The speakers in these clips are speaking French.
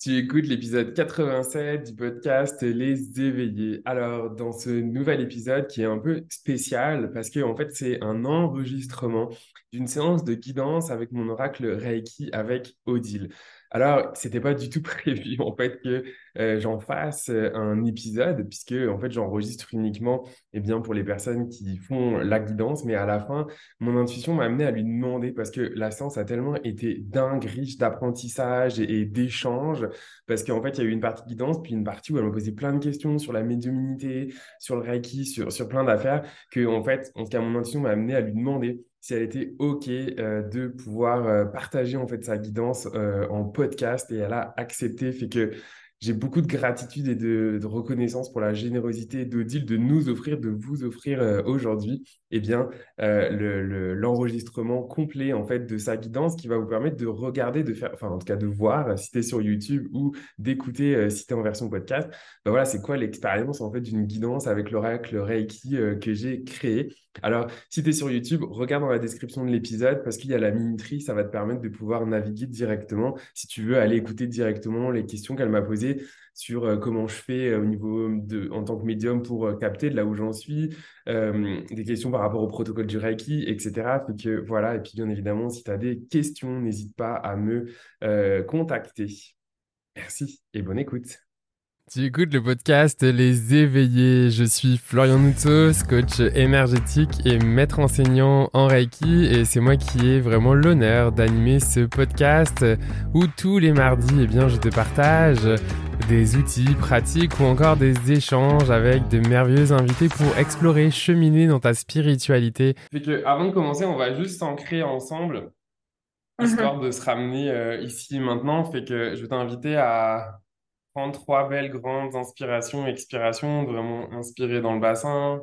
Tu écoutes l'épisode 87 du podcast Les Éveillés. Alors, dans ce nouvel épisode qui est un peu spécial parce que en fait, c'est un enregistrement d'une séance de guidance avec mon oracle Reiki avec Odile. Alors, c'était pas du tout prévu en fait que euh, j'en fasse un épisode puisque en fait j'enregistre uniquement eh bien pour les personnes qui font la guidance, mais à la fin mon intuition m'a amené à lui demander parce que la séance a tellement été dingue, riche d'apprentissage et, d'échanges parce qu'en fait il y a eu une partie guidance puis une partie où elle me posait plein de questions sur la médiumnité, sur le reiki, sur sur plein d'affaires que en fait en tout cas mon intuition m'a amené à lui demander si elle était OK euh, de pouvoir euh, partager en fait sa guidance euh, en podcast et elle a accepté. Fait que j'ai beaucoup de gratitude et de, reconnaissance pour la générosité d'Odile de nous offrir, de vous offrir aujourd'hui, eh bien, l'enregistrement complet en fait de sa guidance qui va vous permettre de regarder, de faire, enfin en tout cas de voir si tu es sur YouTube ou d'écouter si tu es en version podcast. Ben voilà, c'est quoi l'expérience en fait d'une guidance avec l'oracle Reiki que j'ai créé? Alors, si tu es sur YouTube, regarde dans la description de l'épisode parce qu'il y a la minuterie, ça va te permettre de pouvoir naviguer directement si tu veux aller écouter directement les questions qu'elle m'a posées sur euh, comment je fais euh, au niveau de, en tant que médium pour euh, capter de là où j'en suis, des questions par rapport au protocole du Reiki, etc. que voilà, et puis bien évidemment, si tu as des questions, n'hésite pas à me contacter. Merci et bonne écoute. Tu écoutes le podcast Les Éveillés. Je suis Florian Noutos, coach énergétique et maître enseignant en Reiki. Et c'est moi qui ai vraiment l'honneur d'animer ce podcast où tous les mardis, eh bien, je te partage des outils pratiques ou encore des échanges avec de merveilleux invités pour explorer, cheminer dans ta spiritualité. Fait que avant de commencer, on va juste s'ancrer ensemble, mhm. histoire de se ramener euh, ici maintenant. Fait que je vais t'inviter à trois belles grandes inspirations, expirations, vraiment inspirer dans le bassin,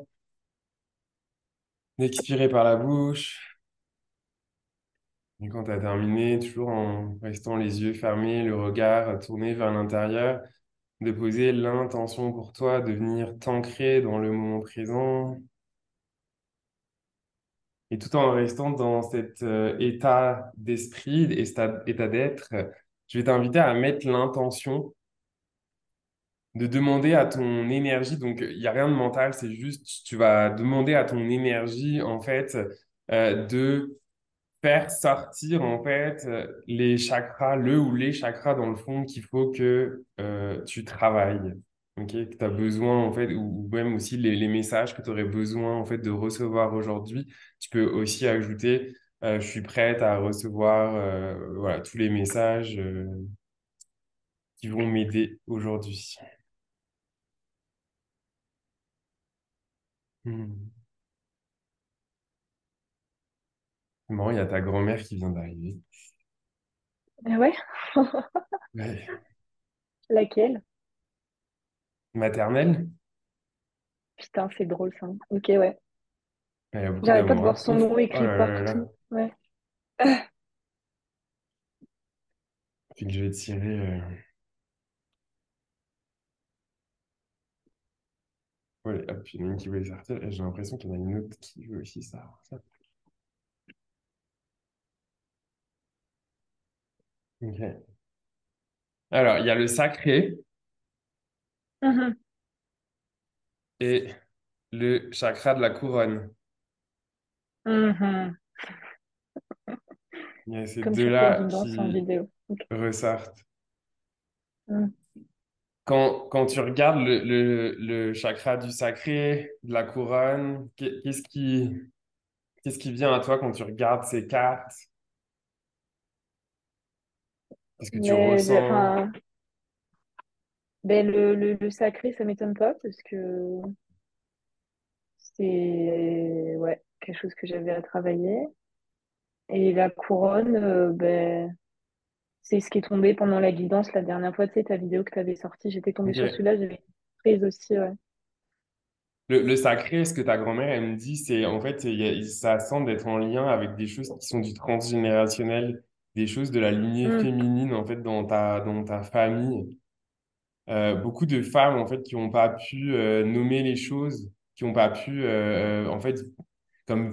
expirer par la bouche. Et quand tu as terminé, toujours en restant les yeux fermés, le regard tourné vers l'intérieur, de poser l'intention pour toi de venir t'ancrer dans le moment présent. Et tout en restant dans cet euh, état d'esprit, état d'être, je vais t'inviter à mettre l'intention de demander à ton énergie, donc il n'y a rien de mental, c'est juste, tu vas demander à ton énergie, en fait, euh, de faire sortir, en fait, les chakras, le ou les chakras, dans le fond, qu'il faut que euh, tu travailles, ok que tu as besoin, en fait, ou, même aussi les, messages que tu aurais besoin, en fait, de recevoir aujourd'hui. Tu peux aussi ajouter, euh, je suis prête à recevoir, voilà, tous les messages qui vont m'aider aujourd'hui. Hmm. il y a ta grand-mère qui vient d'arriver. Ah ouais? Ouais. Laquelle? Maternelle? Putain, c'est drôle ça. Ok, ouais. Elle a beaucoup J'arrête pas de d'amour. voir son nom Oh écrit là là là. partout. Ouais. Puis que je vais tirer. euh, Ouais, hop, il y en a une qui voulait sortir et j'ai l'impression qu'il y en a une autre qui veut aussi ça. Ok. Alors, il y a le sacré Mhm. et le chakra de la couronne. Mhm. Il y a ces Comme deux-là en qui vidéo. Ok. ressortent. Mhm. Quand, quand tu regardes le, le, le chakra du sacré, de la couronne, qu'est- qu'est-ce qui, qu'est-ce qui vient à toi quand tu regardes ces cartes? Qu'est-ce que tu Mais le, ressens? enfin, ben, le, le, le sacré, ça m'étonne pas parce que c'est ouais, quelque chose que j'avais à travailler. Et la couronne, euh, ben, c'est ce qui est tombé pendant la guidance la dernière fois, tu sais, ta vidéo que tu avais sortie, j'étais tombée sur celui-là, j'avais prise aussi, ouais. Le, le sacré, ce que ta grand-mère, elle me dit, c'est en fait, y a- ça semble d'être en lien avec des choses qui sont du transgénérationnel, des choses de la lignée Mm. féminine, en fait, dans ta, dans ta famille. Euh, beaucoup de femmes, en fait, qui n'ont pas pu euh, nommer les choses, qui n'ont pas pu, euh, en fait, comme,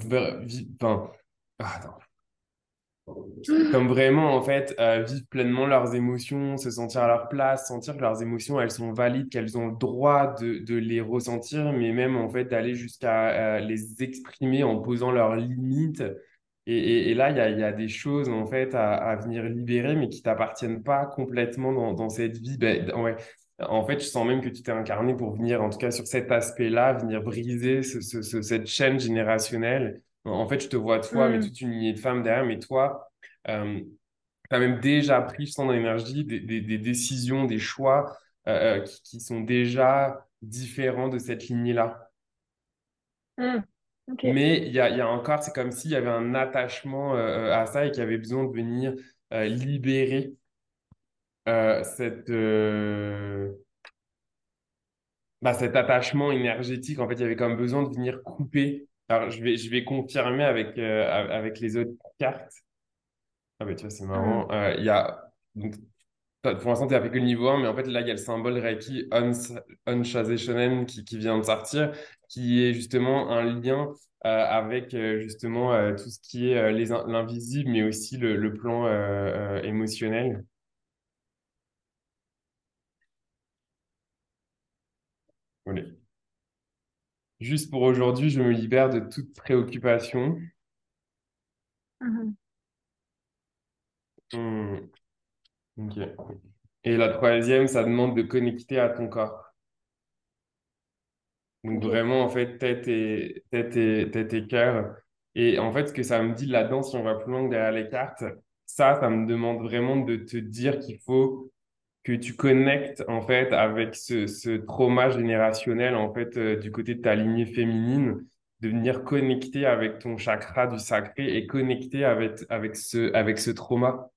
enfin, ah, attends. Comme vraiment, en fait, euh, vivre pleinement leurs émotions, se sentir à leur place, sentir que leurs émotions, elles sont valides, qu'elles ont le droit de, de les ressentir, mais même, en fait, d'aller jusqu'à euh, les exprimer en posant leurs limites. Et, et, et là, il y a, y a des choses, en fait, à, à venir libérer, mais qui t'appartiennent pas complètement dans, dans cette vie. Ben, ouais. En fait, je sens même que tu t'es incarné pour venir, en tout cas sur cet aspect-là, venir briser ce, ce, ce- cette chaîne générationnelle. En fait, je te vois toi, mais Hmm, toute une lignée de femmes derrière, mais toi, euh, tu as même déjà pris, je sens dans l'énergie, des, des, des décisions, des choix euh, euh, qui, qui sont déjà différents de cette lignée-là. Ok. Mais il y a, il y a encore, c'est comme s'il y avait un attachement euh, à ça et qu'il y avait besoin de venir libérer cette, bah, cet attachement énergétique. En fait, il y avait comme besoin de venir couper. Alors, je vais, je vais confirmer avec, euh, avec les autres cartes. Ah, bah, tu vois, c'est marrant. Euh, Il y a, donc, Pour l'instant, tu n'as fait que le niveau 1, mais en fait, là, il y a le symbole Reiki Shonen qui, qui vient de sortir, qui est justement un lien euh, avec euh, justement euh, tout ce qui est euh, l'invisible, mais aussi le, le plan euh, euh, émotionnel. Voilà. Juste pour aujourd'hui, je me libère de toute préoccupation. mhm. Hmm. Et la troisième, ça demande de connecter à ton corps. Donc vraiment, en fait, tête et, tête et, tête et cœur. Et en fait, ce que ça me dit là-dedans, si on va plus loin que derrière les cartes, ça, ça me demande vraiment de te dire qu'il faut que tu connectes, en fait, avec ce, ce trauma générationnel, en fait, euh, du côté de ta lignée féminine, de venir connecter avec ton chakra du sacré et connecter avec, avec ce, avec ce trauma,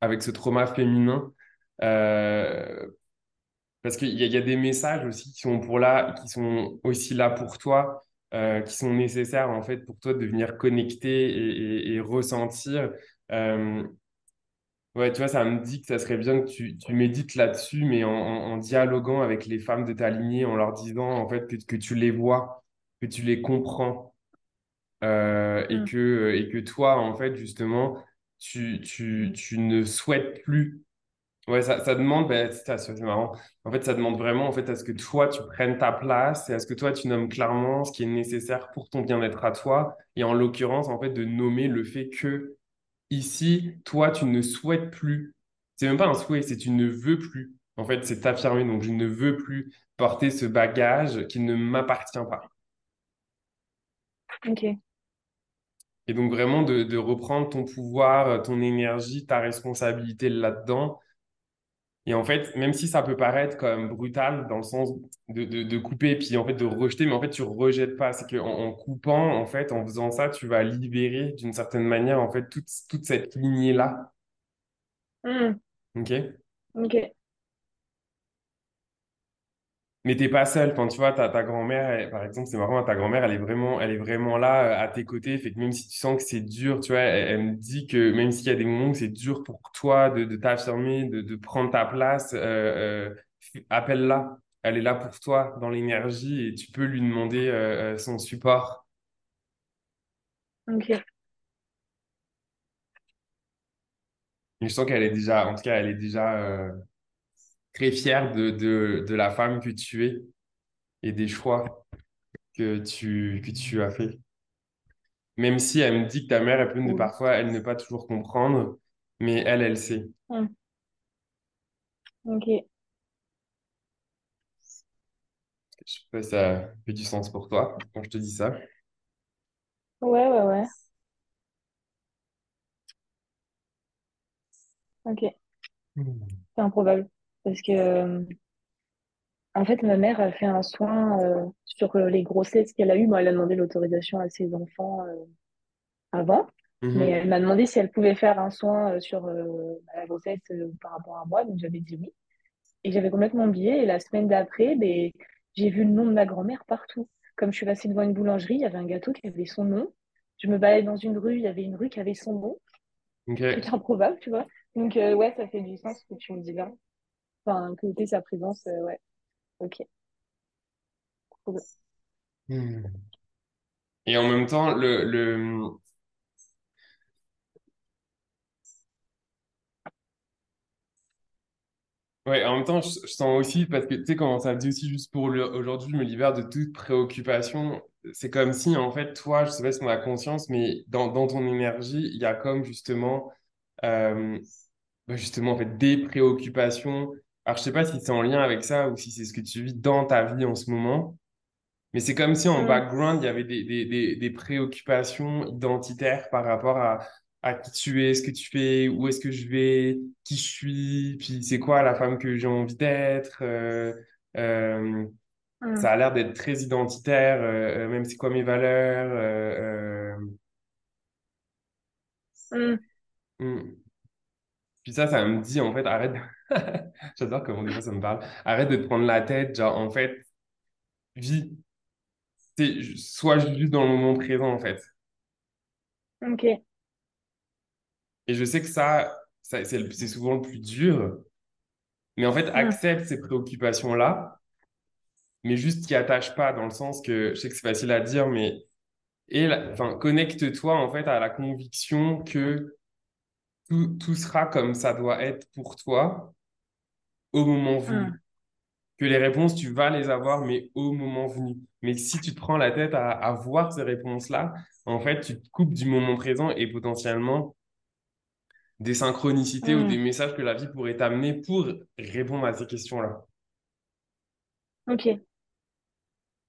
avec ce trauma féminin. Euh, parce qu'il y y a des messages aussi qui sont pour là, qui sont aussi là pour toi, euh, qui sont nécessaires en fait pour toi de venir connecter et, ressentir. Ouais, tu vois, ça me dit que ça serait bien que tu, tu médites là-dessus, mais en, en, en dialoguant avec les femmes de ta lignée, en leur disant en fait que, que tu les vois, que tu les comprends, euh, et Hmm, que, et que toi, en fait, justement, tu, tu, tu ne souhaites plus Ouais, ça, ça demande, c'est ça, c'est marrant. En fait, ça demande vraiment en fait, à ce que toi, tu prennes ta place et à ce que toi, tu nommes clairement ce qui est nécessaire pour ton bien-être à toi. Et en l'occurrence, en fait, de nommer le fait que ici, toi, tu ne souhaites plus. C'est même pas un souhait, c'est tu ne veux plus. En fait, c'est t'affirmer. Donc, je ne veux plus porter ce bagage qui ne m'appartient pas. Ok. Et donc, vraiment, de, de reprendre ton pouvoir, ton énergie, ta responsabilité là-dedans Et en fait, même si ça peut paraître comme brutal dans le sens de, de, de couper et puis en fait de rejeter, mais en fait tu rejettes pas. C'est qu'en en coupant, en fait, en faisant ça, tu vas libérer d'une certaine manière en fait toute, toute cette lignée-là. Hmm, Ok? Ok. Mais t'es pas seul. Enfin, tu vois, ta, ta grand-mère, par exemple, c'est marrant, ta grand-mère, elle est vraiment, elle est vraiment là euh, à tes côtés. Fait que même si tu sens que c'est dur, tu vois, elle, elle me dit que même s'il y a des moments où c'est dur pour toi de, de t'affirmer, de, de prendre ta place, euh, euh, appelle-la. Elle est là pour toi dans l'énergie et tu peux lui demander euh, son support. Ok. Je sens qu'elle est déjà, en tout cas, elle est déjà très fière de, de, de la femme que tu es et des choix que tu, que tu as fait. Même si elle me dit que ta mère, elle peut Cool. parfois, elle ne pas toujours comprendre, mais elle, elle sait. Hmm, Ok. Je sais pas si ça fait du sens pour toi quand je te dis ça. Ouais, ouais, ouais. Ok. Hmm. C'est improbable. Parce que, euh, en fait, ma mère a fait un soin euh, sur euh, les grossesses qu'elle a eues. Bon, elle a demandé l'autorisation à ses enfants euh, avant. Mais Mhm. elle m'a demandé si elle pouvait faire un soin sur euh, la grossesse par rapport à moi. Donc, j'avais dit oui. Et j'avais complètement oublié. Et la semaine d'après, ben, j'ai vu le nom de ma grand-mère partout. Comme je suis passée devant une boulangerie, il y avait un gâteau qui avait son nom. Je me baladais dans une rue, il y avait une rue qui avait son nom. Ok. improbable, tu vois. Donc, euh, ouais, ça fait du sens ce que tu me dis là enfin, connoter sa présence, euh, ouais. Ok. Cool. Hmm. Et en même temps, le, le... Ouais, en même temps, je, sens aussi, parce que tu sais, comment ça me dit aussi, juste pour aujourd'hui, je me libère de toute préoccupation. C'est comme si, en fait, toi, je sais pas si on a conscience, mais dans, dans ton énergie, il y a comme justement, euh, bah, justement, en fait, des préoccupations, alors, je sais pas si c'est en lien avec ça ou si c'est ce que tu vis dans ta vie en ce moment, mais c'est comme si en Mm, background, il y avait des, des, des, des préoccupations identitaires par rapport à, à qui tu es, ce que tu fais, où est-ce que je vais, qui je suis, puis c'est quoi la femme que j'ai envie d'être. euh, euh, mm, ça a l'air d'être très identitaire, euh, même c'est quoi mes valeurs. mm, hmm. Puis ça, ça me dit, en fait, arrête. J'adore comment des fois ça me parle. Arrête de te prendre la tête, genre, en fait, vis. Sois juste dans le moment présent, en fait. ok. Et je sais que ça, ça c'est souvent le plus dur, mais en fait, Mm, accepte ces préoccupations-là, mais juste t'y attache pas, dans le sens que, je sais que c'est facile à dire, mais et enfin, connecte-toi, en fait, à la conviction que tout, tout sera comme ça doit être pour toi au moment venu. mm, Que les réponses, tu vas les avoir, mais au moment venu. Mais si tu te prends la tête à, à voir ces réponses-là, en fait, tu te coupes du moment présent et potentiellement des synchronicités ou des mm. messages que la vie pourrait t'amener pour répondre à ces questions-là. Ok.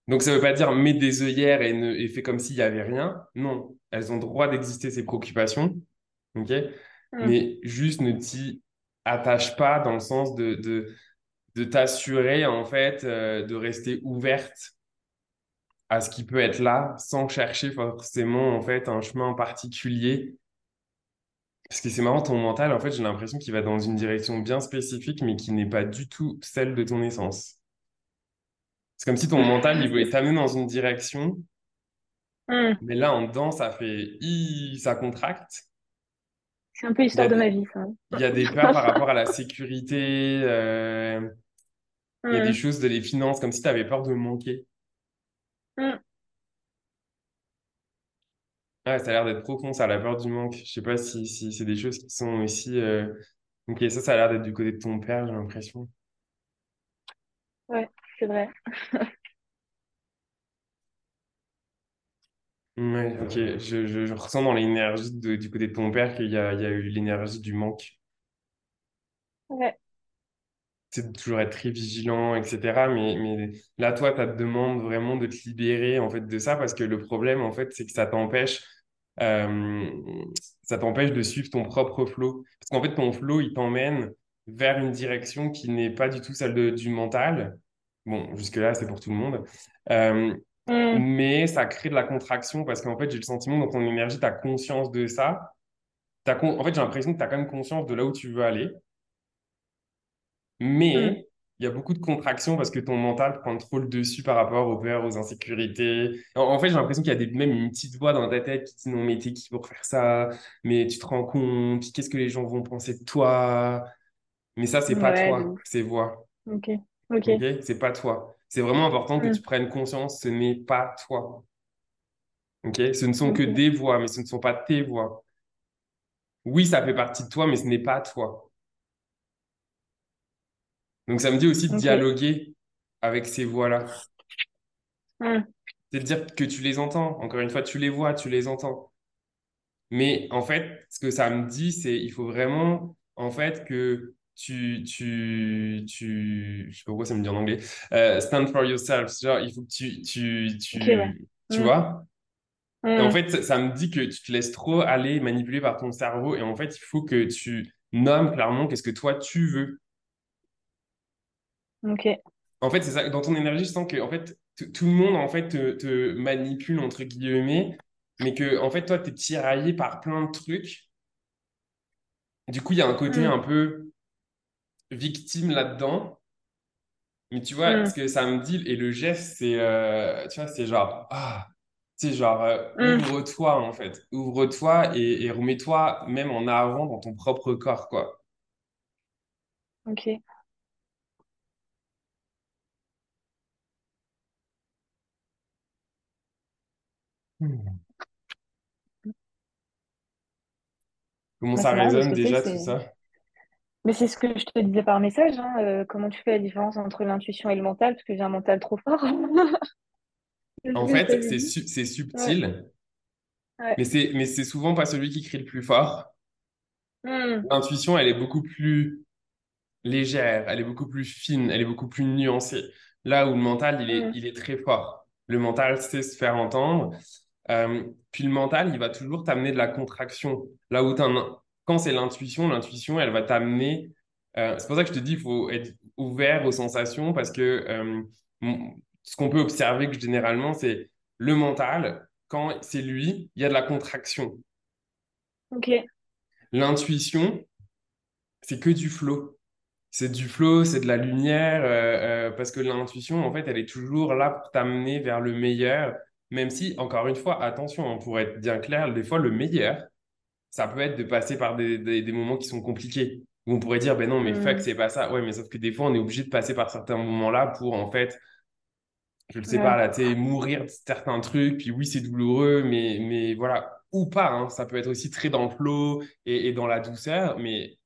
Donc, ça veut pas dire mets des œillères et, ne, et fais comme s'il y avait rien. Non, elles ont droit d'exister, ces préoccupations. OK? Mm, Mais juste ne t'y attache pas dans le sens de, de, de t'assurer, en fait, euh, de rester ouverte à ce qui peut être là sans chercher forcément, en fait, un chemin particulier. Parce que c'est marrant, ton mental, en fait, j'ai l'impression qu'il va dans une direction bien spécifique, mais qui n'est pas du tout celle de ton essence. C'est comme si ton mental, il voulait t'amener dans une direction, mm. mais là, en dedans, ça fait, ça contracte. C'est un peu l'histoire de ma vie, ça. il y a des peurs par rapport à la sécurité, euh, il y a des choses de les finances, comme si tu avais peur de manquer. mm. Ouais, ça a l'air d'être profond, ça, la peur du manque. Je sais pas si, si c'est des choses qui sont aussi... euh, Ok, ça, ça a l'air d'être du côté de ton père, j'ai l'impression. Ouais, c'est vrai. Ouais, ok. Je, je, je ressens dans l'énergie de- du côté de ton père qu'il y a, il y a eu l'énergie du manque. Ouais. C'est de toujours être très vigilant, etc. Mais, mais là, toi, ça te demande vraiment de te libérer en fait de ça parce que le problème, en fait, c'est que ça t'empêche euh, ça t'empêche de suivre ton propre flow. Parce qu'en fait, ton flow, il t'emmène vers une direction qui n'est pas du tout celle de- du mental. Bon, jusque-là, c'est pour tout le monde. Euh, Mm, mais ça crée de la contraction parce qu'en fait, j'ai le sentiment dans ton énergie, tu as conscience de ça. Con- En fait, j'ai l'impression que tu as quand même conscience de là où tu veux aller. mm. Mais il y a beaucoup de contractions parce que ton mental prend trop le dessus par rapport aux peurs, aux insécurités. En, en fait, j'ai l'impression qu'il y a des, même une petite voix dans ta tête qui dit non, mais t'es qui pour faire ça? Mais tu te rends compte, qu'est-ce que les gens vont penser de toi? Mais ça, c'est pas Ouais, toi, ces voix. Ok. Ok. Ok? C'est pas toi. C'est vraiment important que tu Mm, prennes conscience, ce n'est pas toi. Ok? Ce ne sont que des voix, mais ce ne sont pas tes voix. Oui, ça fait partie de toi, mais ce n'est pas toi. Donc, ça me dit aussi de dialoguer avec ces voix-là. Mm, C'est de dire que tu les entends. Encore une fois, tu les vois, tu les entends. Mais en fait, ce que ça me dit, c'est il faut vraiment, en fait, que tu, tu, tu, je sais pas pourquoi ça me dit en anglais, euh, stand for yourself. Genre, il faut que tu, tu, ouais. tu, tu Mm, vois? Et en mm, fait, ça, ça me dit que tu te laisses trop aller manipuler par ton cerveau. Et en fait, il faut que tu nommes clairement qu'est-ce que toi, tu veux. ok. En fait, c'est ça. Dans ton énergie, je sens que en fait, tout le monde en fait te, te manipule entre guillemets, mais que en fait, toi, tu es tiraillé par plein de trucs. Du coup, il y a un côté Mm, un peu victime là-dedans. Mais tu vois, ce mm, que ça me dit, et le geste, c'est euh, tu vois, c'est genre, ah, c'est genre, euh, mm. ouvre-toi en fait. Ouvre-toi et, et remets-toi même en avant dans ton propre corps, quoi. Ok. Hmm. Comment Bah, ça parce résonne déjà tout ça? Mais c'est ce que je te disais par message, hein, euh, comment tu fais la différence entre l'intuition et le mental, parce que j'ai un mental trop fort. En fait, c'est su- Ouais, subtil, ouais. mais c'est mais c'est souvent pas celui qui crie le plus fort. Hmm, L'intuition, elle est beaucoup plus légère, elle est beaucoup plus fine, elle est beaucoup plus nuancée. Là où le mental, il est, hmm, il est très fort. Le mental sait se faire entendre. Euh, puis le mental, il va toujours t'amener de la contraction. Là où t'as un- quand c'est l'intuition, l'intuition, elle va t'amener. euh, c'est pour ça que je te dis, il faut être ouvert aux sensations parce que euh, ce qu'on peut observer que généralement, c'est le mental, quand c'est lui, il y a de la contraction. Ok. L'intuition, c'est que du flow. C'est du flow, c'est de la lumière, euh, euh, parce que l'intuition, en fait, elle est toujours là pour t'amener vers le meilleur, même si, encore une fois, attention, hein, pour être bien clair, des fois, le meilleur, ça peut être de passer par des, des, des moments qui sont compliqués, où on pourrait dire, ben non, mais fuck, Hmm, c'est pas ça. Ouais, mais sauf que des fois, on est obligé de passer par certains moments-là pour, en fait, je le sais pas, là, tu mourir de certains trucs, puis oui, c'est douloureux, mais, mais voilà, ou pas, hein, ça peut être aussi très dans le flow et, et dans la douceur, mais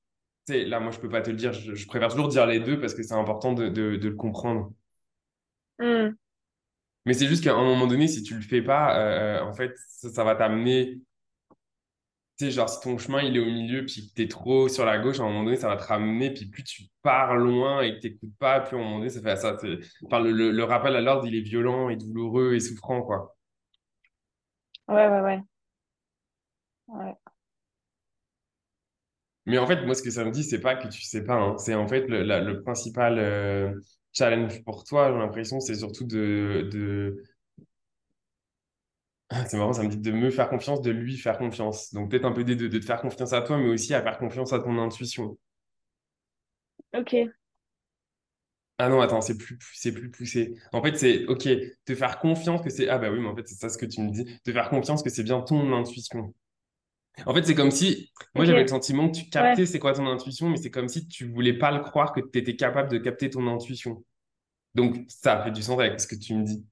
là, moi, je peux pas te le dire. Je, je préfère toujours dire les deux parce que c'est important de, de, de le comprendre. Hmm, Mais c'est juste qu'à un moment donné, si tu le fais pas, euh, euh, en fait, ça, ça va t'amener. Tu sais, genre, si ton chemin, il est au milieu, puis que t'es trop sur la gauche, à un moment donné, ça va te ramener. Puis plus tu pars loin et que t'écoutes pas, plus à un moment donné, ça fait ça. Enfin, le, le, le rappel à l'ordre, il est violent et douloureux et souffrant, quoi. ouais, ouais, ouais. Ouais. Mais en fait, moi, ce que ça me dit, c'est pas que tu sais pas. hein. C'est en fait le, la- le principal euh, challenge pour toi, j'ai l'impression, c'est surtout de, de C'est marrant, ça me dit de me faire confiance, de lui faire confiance. Donc peut-être un peu des deux, de te faire confiance à toi, mais aussi à faire confiance à ton intuition. Ok. Ah non, attends, c'est plus, c'est plus poussé. En fait, c'est, ok, te faire confiance que c'est... Ah bah oui, mais en fait, c'est ça ce que tu me dis. Te faire confiance que c'est bien ton intuition. En fait, c'est comme si... Moi, j'avais le sentiment que tu Ouais. captais c'est quoi ton intuition, mais c'est comme si tu voulais pas le croire que tu étais capable de capter ton intuition. Donc ça fait du sens avec ce que tu me dis.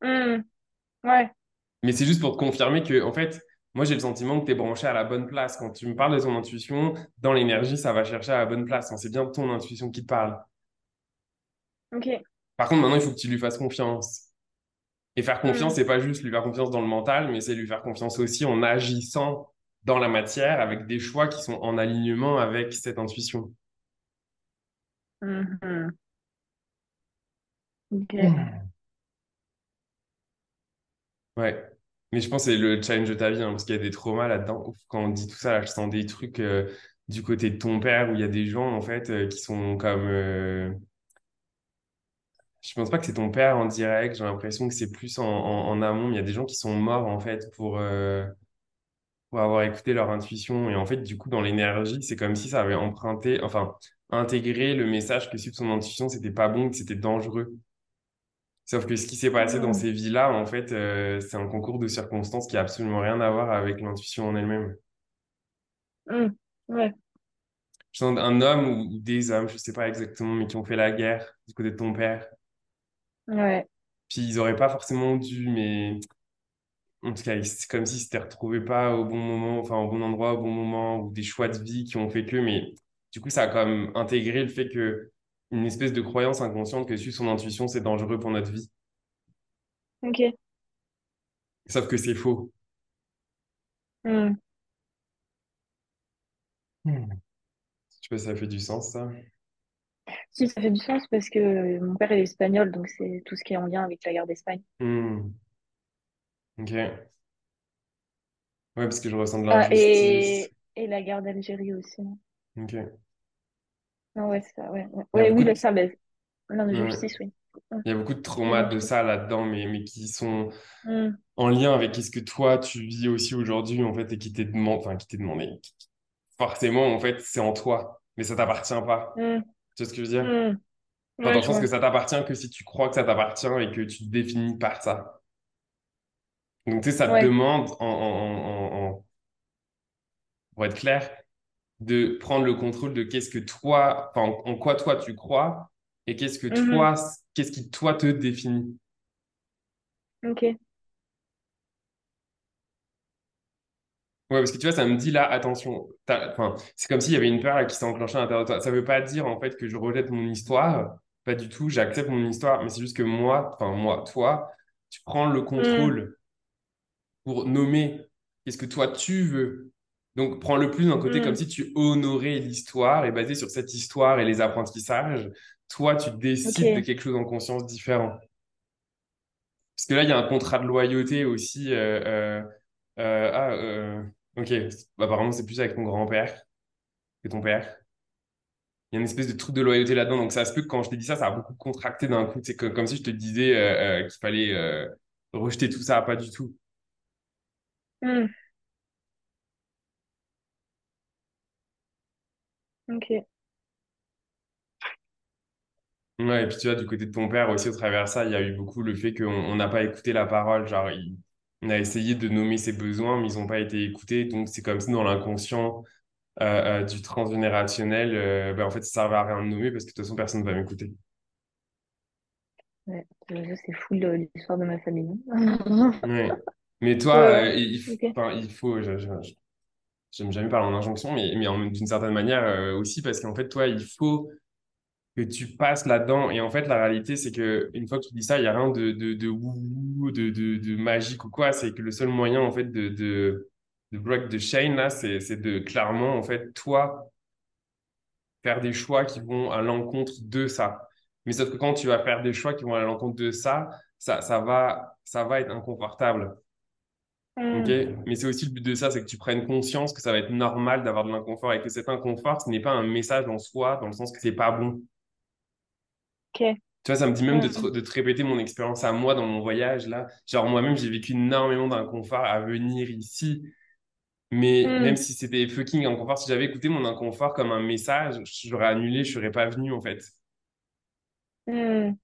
Hmm, ouais. Mais c'est juste pour te confirmer que, en fait, moi, j'ai le sentiment que tu es branché à la bonne place. Quand tu me parles de ton intuition, dans l'énergie, ça va chercher à la bonne place. C'est bien ton intuition qui te parle. Ok. Par contre, maintenant, il faut que tu lui fasses confiance. Et faire confiance, Hmm, c'est pas juste lui faire confiance dans le mental, mais c'est lui faire confiance aussi en agissant dans la matière avec des choix qui sont en alignement avec cette intuition. Ok. Ouais. Mais je pense que c'est le challenge de ta vie, hein, parce qu'il y a des traumas là-dedans. Quand on dit tout ça, je sens des trucs euh, du côté de ton père où il y a des gens, en fait, euh, qui sont comme... euh, Je pense pas que c'est ton père en direct, j'ai l'impression que c'est plus en, amont. Il y a des gens qui sont morts en fait pour, euh, pour avoir écouté leur intuition. Et en fait, du coup, dans l'énergie, c'est comme si ça avait emprunté, enfin, intégré le message que suivre son intuition, c'était pas bon, que c'était dangereux. Sauf que ce qui s'est passé dans Hmm, ces vies-là, en fait, euh, c'est un concours de circonstances qui a absolument rien à voir avec l'intuition en elle-même. hmm. Ouais. Je sens un homme ou, ou des hommes, je sais pas exactement, mais qui ont fait la guerre du côté de ton père. Ouais. Puis ils auraient pas forcément dû, mais En tout cas, c'est comme si c'était retrouvé pas au bon moment, enfin au bon endroit, au bon moment, ou des choix de vie qui ont fait que, mais du coup, ça a quand même intégré le fait que une espèce de croyance inconsciente que suivre son intuition, c'est dangereux pour notre vie. Ok. Sauf que c'est faux. Hmm. Hmm. Je sais pas si ça fait du sens, ça. Si, ça fait du sens parce que mon père est espagnol, donc c'est tout ce qui est en lien avec la guerre d'Espagne. Hmm. Ok. Ouais, parce que je ressens de Ah, l'injustice. et, et la guerre d'Algérie aussi. Ok. Non, ouais, c'est ça, ouais. Ouais, Ouais, oui, de, le ça, ben, ouais. l'injustice, oui. Hmm. Il y a beaucoup de Ouais, traumas de ça là-dedans, mais, mais qui sont Hmm. en lien avec ce que toi, tu vis aussi aujourd'hui, en fait, et qui t'est demandé, enfin, qui t'est demandé. Forcément, en fait, c'est en toi, mais ça t'appartient pas. Hmm. Tu vois ce que je veux dire? Hmm. Enfin, dans Ouais, le sens que ça t'appartient que si tu crois que ça t'appartient et que tu te définis par ça. Donc, tu sais, ça te Ouais. demande, en, en- en- en- pour être clair, de prendre le contrôle de qu'est-ce que toi, en, en quoi toi tu crois et qu'est-ce que Mhm. toi, qu'est-ce qui toi te définit. Ok. Ouais, parce que tu vois, ça me dit là, attention, c'est comme s'il y avait une peur là, qui s'est enclenchée à l'intérieur de toi. Ça veut pas dire en fait que je rejette mon histoire, pas du tout, j'accepte mon histoire, mais c'est juste que moi, enfin moi, toi, tu prends le Hmm, contrôle pour nommer qu'est-ce que toi tu veux. Donc, prends-le plus d'un côté comme hmm, si tu honorais l'histoire et basé sur cette histoire et les apprentissages, toi, tu décides de quelque chose en conscience différent. Parce que là, il y a un contrat de loyauté aussi. euh, euh, euh, ah, ok. Apparemment, c'est plus avec ton grand-père que ton père. Il y a une espèce de truc de loyauté là-dedans. Donc, ça se peut que quand je t'ai dit ça, ça a beaucoup contracté d'un coup. C'est comme si je te disais qu'il fallait rejeter tout ça. Pas du tout. hmm, ok, Ouais, et puis tu vois, du côté de ton père aussi, au travers de ça, il y a eu beaucoup le fait qu'on on n'a pas écouté la parole. Genre, il- on a essayé de nommer ses besoins, mais ils n'ont pas été écoutés. Donc, c'est comme si dans l'inconscient euh, euh, du transgénérationnel, euh, ben, en fait, ça servait à rien de nommer parce que de toute façon, personne ne va m'écouter. ouais, j'avoue, c'est fou le- l'histoire de ma famille. Ouais. Mais toi, ouais, euh, il, il- ok. enfin, il faut, je- je- je- j'aime jamais parler en injonction, mais, mais d'une certaine manière euh, aussi, parce qu'en fait, toi, il faut que tu passes là-dedans. Et en fait, la réalité, c'est que une fois que tu dis ça, il n'y a rien de, de, de de, de, magique ou quoi. C'est que le seul moyen, en fait, de, de, de break the chain, là, c'est, c'est de clairement, en fait, toi, faire des choix qui vont à l'encontre de ça. Mais sauf que quand tu vas faire des choix qui vont à l'encontre de ça, ça, ça va, ça va être inconfortable. OK? Hmm, Mais c'est aussi le but de ça, c'est que tu prennes conscience que ça va être normal d'avoir de l'inconfort et que cet inconfort, ce n'est pas un message en soi, dans le sens que c'est pas bon. ok. Tu vois, ça me dit même de te, de te répéter mon expérience à moi dans mon voyage là. Genre moi-même, j'ai vécu énormément d'inconfort à venir ici. Mais même hmm, si c'était fucking inconfort, si j'avais écouté mon inconfort comme un message, j'aurais annulé, je serais pas venu en fait. hmm,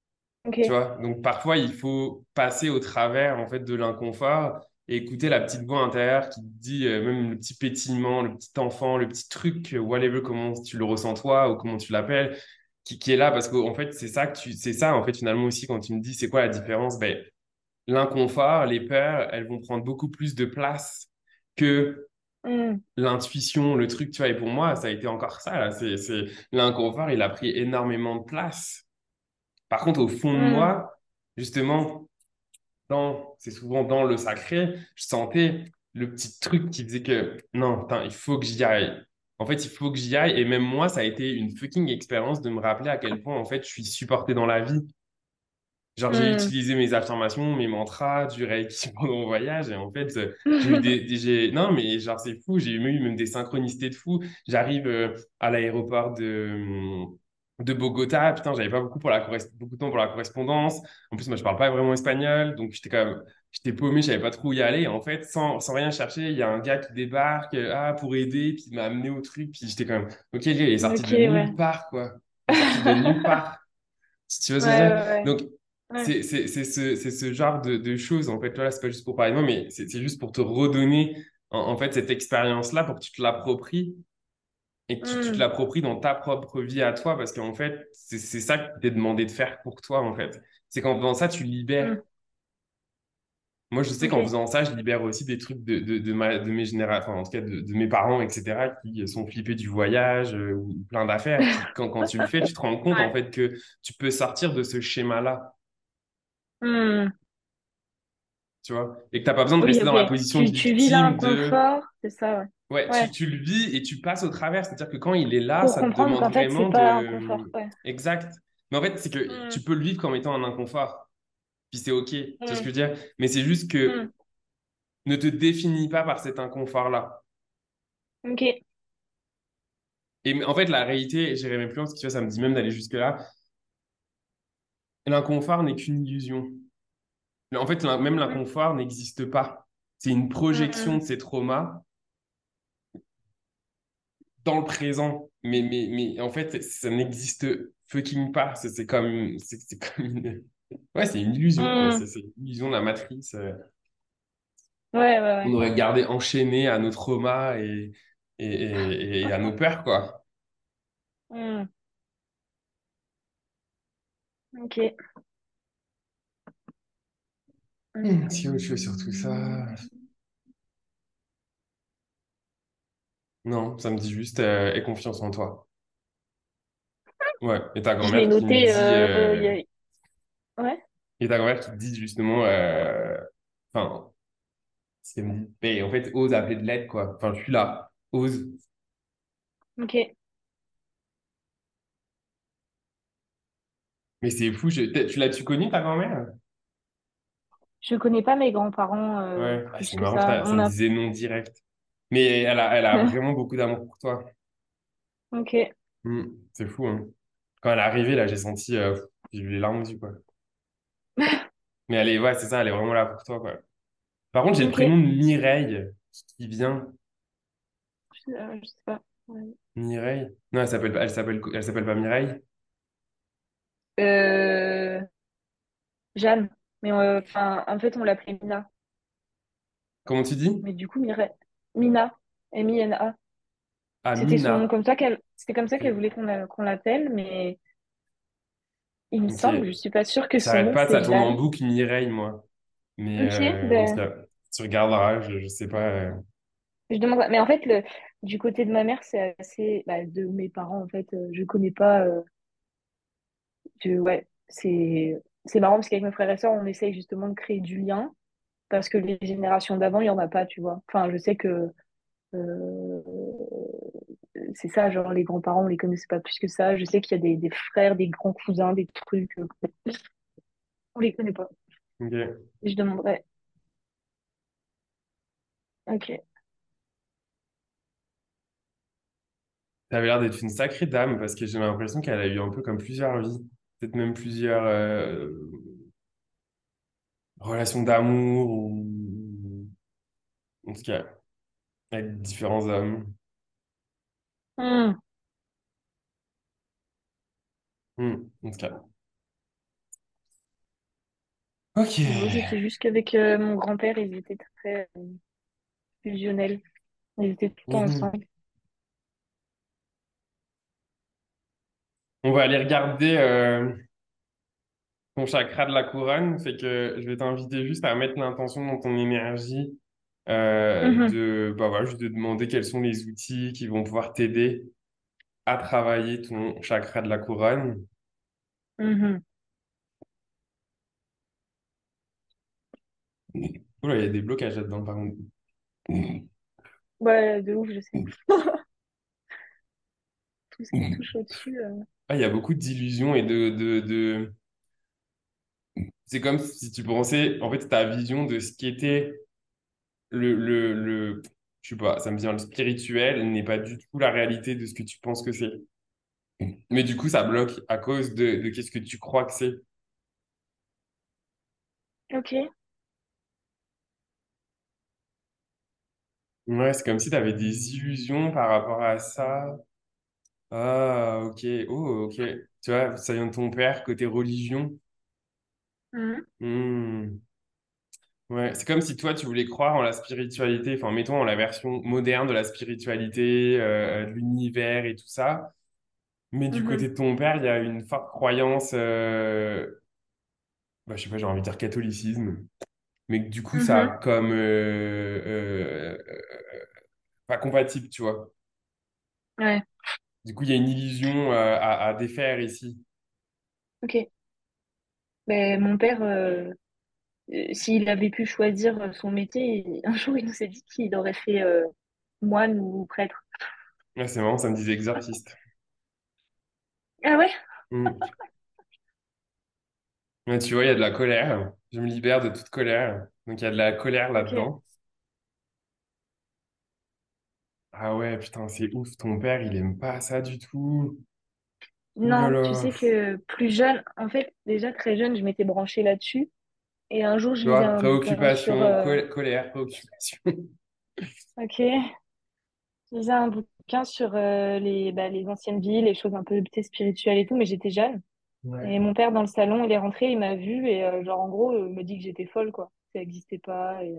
ok. Tu vois? Donc parfois, il faut passer au travers en fait de l'inconfort et écouter la petite voix intérieure qui te dit, euh, même le petit pétillement, le petit enfant, le petit truc, euh, whatever, comment tu le ressens toi ou comment tu l'appelles, qui, qui est là parce qu'en fait, c'est ça que tu, c'est ça en fait finalement aussi quand tu me dis c'est quoi la différence, ben l'inconfort, les peurs, elles vont prendre beaucoup plus de place que Hmm, l'intuition, le truc, tu vois. Et pour moi, ça a été encore ça, là. C'est, c'est, l'inconfort, il a pris énormément de place. Par contre, au fond de hmm, moi, justement, dans, c'est souvent dans le sacré, je sentais le petit truc qui faisait que non, putain, il faut que j'y aille. En fait, il faut que j'y aille. Et même moi, ça a été une fucking expérience de me rappeler à quel point, en fait, je suis supporté dans la vie. Genre, j'ai hmm. utilisé mes affirmations, mes mantras, du Reiki pendant mon voyage. Et en fait, euh, j'ai eu des, des-. Non, mais genre, c'est fou. J'ai eu même des synchronicités de fou. J'arrive euh, à l'aéroport de, de Bogota. Putain, j'avais pas beaucoup, pour la beaucoup de temps pour la correspondance. En plus, moi, je parle pas vraiment espagnol. Donc, j'étais quand même... J'étais paumé, je savais pas trop où y aller. Et en fait, sans, sans rien chercher, il y a un gars qui débarque euh, ah, pour aider, puis il m'a amené au truc. Puis j'étais quand même... Ok, il est sorti Ok, de ouais. nulle part, quoi. Il est sorti de nulle part. Si tu Ouais, veux ouais, Donc, ouais. Ouais. c'est ce, ce genre de, de choses, en fait. Là, c'est pas juste pour parler de moi, mais c'est c'est juste pour te redonner, en, en fait, cette expérience-là pour que tu te l'appropries et tu, tu te Hmm, l'appropries dans ta propre vie à toi, parce qu'en fait, c'est c'est ça que t'es demandé de faire pour toi, en fait. C'est qu'en faisant ça, tu libères. hmm, Moi, je sais qu'en faisant ça, je libère aussi des trucs de, de, de, ma, de mes générations, enfin, en tout cas, de, de mes parents, etc., qui sont flippés du voyage euh, ou plein d'affaires. Quand, quand tu le fais, tu te rends compte, en fait, que tu peux sortir de ce schéma-là. Hmm. Tu vois, et que t'as pas besoin de Oui, rester dans la position de Tu, tu vis de... l'inconfort, c'est ça, ouais. Ouais, tu, Ouais. tu le vis et tu passes au travers. C'est-à-dire que quand il est là, Pour ça te demande fait, vraiment pas confort, ouais. Exact. Mais en fait, c'est que Hmm, tu peux le vivre comme étant un inconfort. Puis c'est OK. Tu vois ce que je hmm, veux dire? Mais c'est juste hmm. que ne te définis pas par cet inconfort-là. Ok. Et en fait, la réalité, j'irai même plus loin, parce que tu vois, ça me dit même d'aller jusque-là. L'inconfort n'est qu'une illusion. En fait, même l'inconfort n'existe pas. C'est une projection hmm, de ces traumas dans le présent. Mais, mais, mais en fait, ça n'existe fucking pas. C'est comme, comme une, ouais, c'est une illusion, hmm. C'est une illusion de la matrice. euh, Ouais, ouais, On ouais. aurait gardé enchaîné à nos traumas et, et, et, et à nos peurs, quoi. Hmm, Ok. Si autre chose sur tout ça. Non, ça me dit juste euh, aie confiance en toi. Ouais, et ta Je grand-mère qui dit euh, euh, a- Ouais, et ta grand-mère qui te dit justement euh, enfin c'est me dit mais en fait ose appeler de l'aide quoi. Enfin, je suis là. Ose. ok. Mais c'est fou, je- tu l'as-tu connu ta grand-mère? Je connais pas mes grands-parents euh, Ouais, ah, plus c'est marrant, ça. ça, me a. disait non direct. Mais elle a, elle a vraiment beaucoup d'amour pour toi. Ok. Hmm, c'est fou, hein. Quand elle est arrivée, là, j'ai senti, euh, j'ai eu les larmes aux yeux, quoi. Mais elle est, ouais, c'est ça, elle est vraiment là pour toi, quoi. Par contre, j'ai le prénom de Mireille qui vient. Je, euh, je sais pas. Ouais. Mireille? Non, elle s'appelle pas, elle s'appelle, elle s'appelle pas Mireille? Euh, Jeanne. Mais euh, enfin, en fait, on l'appelait Mina. Comment tu dis? Mais du coup, Mireille. Mina. M-I-N-A. Ah, C'était son nom Mina. comme ça qu'elle. C'était comme ça qu'elle voulait qu'on qu'on l'appelle, mais il me semble, je suis pas sûre que son J'arrête pas, ça tourne en boucle, Mireille, moi. Mais, Ok, euh, ben, tu regarderas, je, je sais pas. euh. je demande. Mais en fait, le, du côté de ma mère, c'est assez. bah, de mes parents, en fait, euh, je connais pas. euh, je- ouais, c'est c'est marrant parce qu'avec mes frères et sœurs, on essaye justement de créer du lien parce que les générations d'avant, il y en a pas, tu vois. Enfin, je sais que euh, c'est ça, genre les grands-parents, on les connaissait pas plus que ça. Je sais qu'il y a des, des frères, des grands cousins, des trucs. euh, on les connaît pas. Ok. Je demanderais. Ok. Ça avait l'air d'être une sacrée dame parce que j'ai l'impression qu'elle a eu un peu comme plusieurs vies, peut-être même plusieurs euh, relations d'amour ou en tout cas avec différents hommes. Hmm, en tout cas. Ok. Bon, je sais juste qu'avec euh, mon grand-père, ils étaient très euh, fusionnels. Ils étaient tout le temps Mhm. ensemble. On va aller regarder euh, ton chakra de la couronne. Fait que je vais t'inviter juste à mettre l'intention dans ton énergie euh, Mhm, de, bah voilà, juste de demander quels sont les outils qui vont pouvoir t'aider à travailler ton chakra de la couronne. mhm. Oula, il y a des blocages là-dedans, par contre. Ouais, de ouf, je sais. Tout ce qui touche au-dessus. euh. Ah, il y a beaucoup d'illusions et de, de, de... C'est comme si tu pensais, en fait, ta vision de ce qu'était le, le, le... Je sais pas, ça me vient le spirituel n'est pas du tout la réalité de ce que tu penses que c'est. Mais du coup, ça bloque à cause de, de qu'est-ce que tu crois que c'est. Ok. Ouais, c'est comme si tu avais des illusions par rapport à ça. Ah, ok. Oh, ok. Tu vois, ça vient de ton père, côté religion. Mhm, Hmm. Ouais, c'est comme si toi, tu voulais croire en la spiritualité, enfin, mettons en la version moderne de la spiritualité, euh, de l'univers et tout ça. Mais du mhm, côté de ton père, il y a une forte croyance, euh, bah, je sais pas, j'ai envie de dire catholicisme, mais que du coup, ça mhm. comme euh, euh, euh, pas compatible, tu vois. Ouais, Du coup, il y a une illusion euh, à, à défaire ici. ok. Ben, mon père, euh, euh, s'il avait pu choisir son métier, un jour, il nous a dit qu'il aurait fait moine ou prêtre. C'est marrant, ça me disait exorciste. Ah ouais? Hmm. Ouais, tu vois, il y a de la colère. Je me libère de toute colère. Donc, il y a de la colère là-dedans. Ah ouais, putain, c'est ouf. Ton père, il aime pas ça du tout. Là Non, tu là. sais que plus jeune, en fait, déjà très jeune, je m'étais branchée là-dessus. Et un jour, je lisais bouquin sur... préoccupation, euh, col- colère, préoccupation. Ok. Je lisais un bouquin sur euh, les, bah, les anciennes villes, les choses un peu spirituelles et tout, mais j'étais jeune. Et mon père, dans le salon, il est rentré, il m'a vu et, euh, genre, en gros, euh, me dit que j'étais folle, quoi. Ça n'existait pas et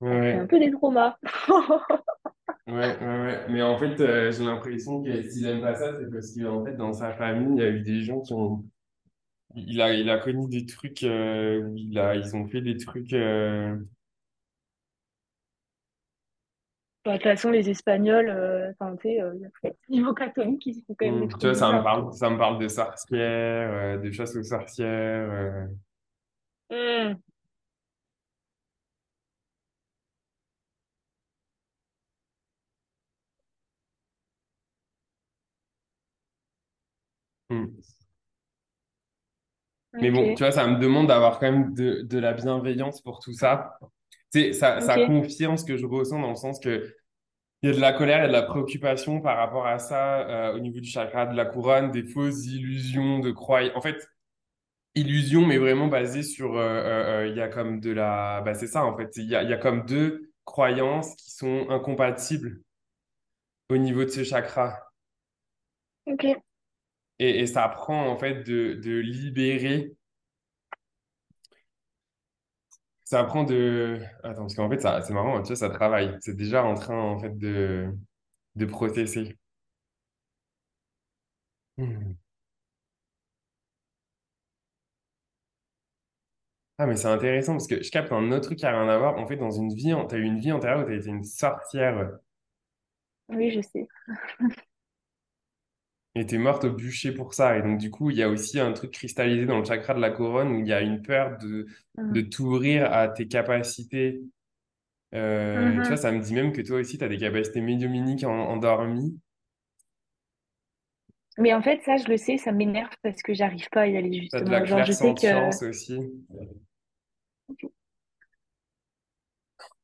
Ouais, un peu des traumas. ouais, ouais, ouais. Mais en fait, euh, j'ai l'impression que s'il aime pas ça, c'est parce qu'en fait, dans sa famille, il y a eu des gens qui ont. Il a, il a connu des trucs euh, où il a, ils ont fait des trucs. euh, Bah, de toute façon, les Espagnols, euh, enfin, tu sais, euh, niveau catholique, ils font quand même des Hmm. Tu trucs vois, ça me bizarres, quoi. parle, ça me parle de sorcières, euh, de chasses aux sorcières. euh. Hmm, Hmm. Mais bon, tu vois, ça me demande d'avoir quand même de, de la bienveillance pour tout ça. Tu sais, ça, ça ok. confirme ce que je ressens dans le sens que il y a de la colère et de la préoccupation par rapport à ça euh, au niveau du chakra de la couronne, des fausses illusions de croyances. En fait, illusions, mais vraiment basées sur... euh, euh, euh, il y a comme de la... Bah, c'est ça, en fait. Il y a, il y a comme deux croyances qui sont incompatibles au niveau de ce chakra. Ok. Et, ça prend, en fait, de, de libérer Ça apprend de... Attends, parce qu'en fait, c'est marrant, tu vois, ça travaille. C'est déjà en train, en fait, de, de processer. Hmm. Ah, mais c'est intéressant parce que je capte un autre truc qui a rien à voir. En fait, dans une vie, tu as eu une vie antérieure où tu as été une sorcière Oui, je sais. et tu es morte au bûcher pour ça. Et donc, du coup, il y a aussi un truc cristallisé dans le chakra de la couronne où il y a une peur de, Hmm. de t'ouvrir à tes capacités. Euh, tu vois, ça me dit même que toi aussi, tu as des capacités médiumniques en, endormies. Mais en fait, ça, je le sais, ça m'énerve parce que j'arrive pas à y aller, as de la justement. Genre, je sais que... aussi.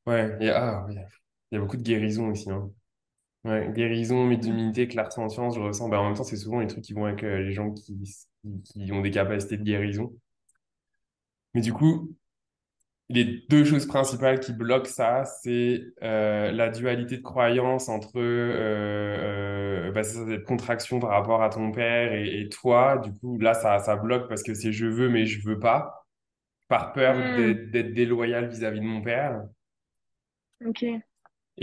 Ouais, ah. Il y a beaucoup de guérison aussi. Hein. Ouais, guérison, médiumnité, clairsentience, je ressens. Bah, en même temps, c'est souvent les trucs qui vont avec euh, les gens qui, qui, ont des capacités de guérison. Mais du coup, les deux choses principales qui bloquent ça, c'est euh, la dualité de croyance entre euh, euh, bah, cette contraction par rapport à ton père et, et toi. Du coup, là, ça, ça bloque parce que c'est je veux, mais je veux pas, par peur d'être d'être déloyal vis-à-vis de mon père. Ok.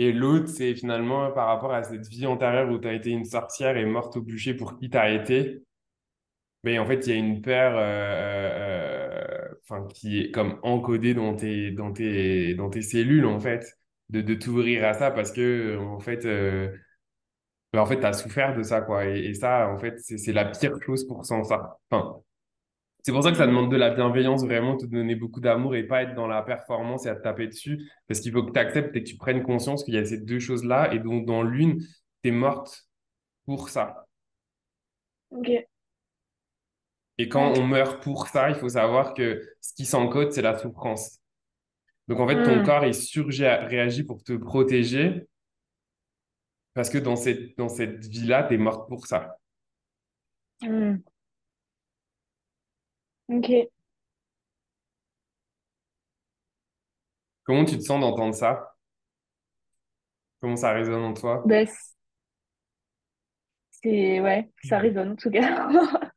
Et l'autre, c'est finalement par rapport à cette vie antérieure où tu as été une sorcière et morte au bûcher pour qui tu as été. Mais en fait, il y a une peur euh, euh, qui est comme encodée dans tes, dans tes, dans tes cellules, en fait, de, de t'ouvrir à ça parce que, en fait, euh, ben, en fait, tu as souffert de ça, quoi. Et, ça, en fait, c'est la pire chose pour s'en ça. Enfin, c'est pour ça que ça Hmm. demande de la bienveillance, vraiment, te donner beaucoup d'amour et pas être dans la performance et à te taper dessus. Parce qu'il faut que tu acceptes et que tu prennes conscience qu'il y a ces deux choses-là et donc dans l'une, tu es morte pour ça. Ok. Et quand on meurt pour ça, il faut savoir que ce qui s'encode, c'est la souffrance. Donc en fait, ton Hmm. corps, il surréagit pour te protéger parce que dans cette, dans cette vie-là, tu es morte pour ça. Hmm. Ok. Comment tu te sens d'entendre ça? Comment ça résonne en toi? Bah, c'est... Ouais, ça résonne en tout cas.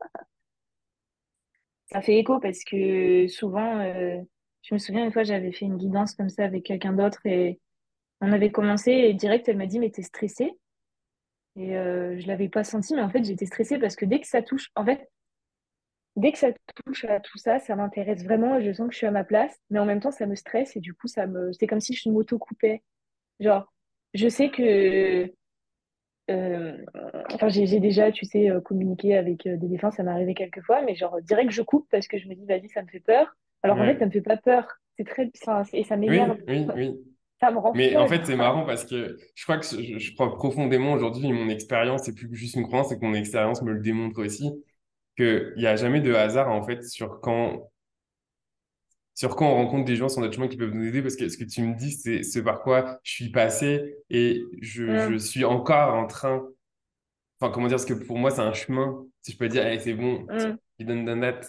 Ça fait écho parce que souvent, euh, je me souviens une fois, j'avais fait une guidance comme ça avec quelqu'un d'autre et on avait commencé et direct, elle m'a dit, mais t'es stressée? Et euh, je l'avais pas senti, mais en fait, j'étais stressée parce que dès que ça touche, en fait, dès que ça touche à tout ça, ça m'intéresse vraiment et je sens que je suis à ma place, mais en même temps, ça me stresse et du coup, ça me, c'est comme si je m'auto-coupais. Genre, je sais que, euh, enfin, j'ai déjà, tu sais, euh, communiqué avec euh, des défunts, ça m'est arrivé quelques fois, mais genre, direct, je coupe parce que je me dis, vas-y, ça me fait peur. Alors en fait, ça me fait pas peur. C'est très, enfin, et ça m'énerve. Oui, oui, oui. Ça me rend Mais en fait, c'est marrant parce que je crois que je, je crois profondément aujourd'hui, mon expérience, c'est plus que juste une croyance, c'est que mon expérience me le démontre aussi, qu'il n'y a jamais de hasard en fait sur quand sur quoi on rencontre des gens sur notre chemin qui peuvent nous aider, parce que ce que tu me dis, c'est ce par quoi je suis passé et je, je Mm, suis encore en train, enfin, comment dire, parce que pour moi, c'est un chemin, si je peux dire, allez, c'est bon, mm, done done that.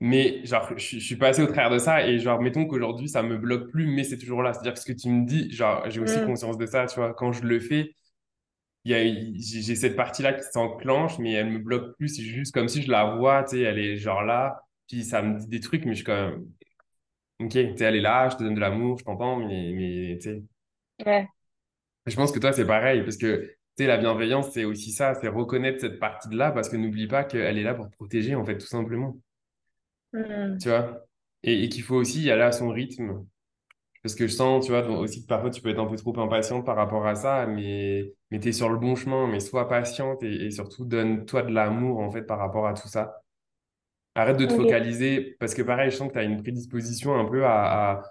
Mais genre, je, je suis passé au travers de ça et genre, mettons qu'aujourd'hui, ça me bloque plus, mais c'est toujours là. C'est-à-dire que ce que tu me dis, genre, j'ai aussi mm, conscience de ça, tu vois, quand je le fais, il j'ai j'ai cette partie-là qui s'enclenche, mais elle me bloque plus. C'est juste comme si je la vois, tu sais, elle est genre là, puis ça me dit des trucs, mais je suis quand même, Ok, tu sais, elle est là, je te donne de l'amour, je t'entends, mais, mais tu sais, ouais. je pense que toi, c'est pareil, parce que, tu sais, la bienveillance, c'est aussi ça, c'est reconnaître cette partie de là, parce que n'oublie pas qu'elle est là pour te protéger, en fait, tout simplement, Mm, tu vois, et, et qu'il faut aussi y aller à son rythme, Parce que je sens, tu vois, aussi que parfois tu peux être un peu trop impatiente par rapport à ça, mais, mais tu es sur le bon chemin, mais sois patiente et, et surtout donne-toi de l'amour, en fait, par rapport à tout ça. Arrête de te focaliser, parce que pareil, je sens que tu as une prédisposition un peu à,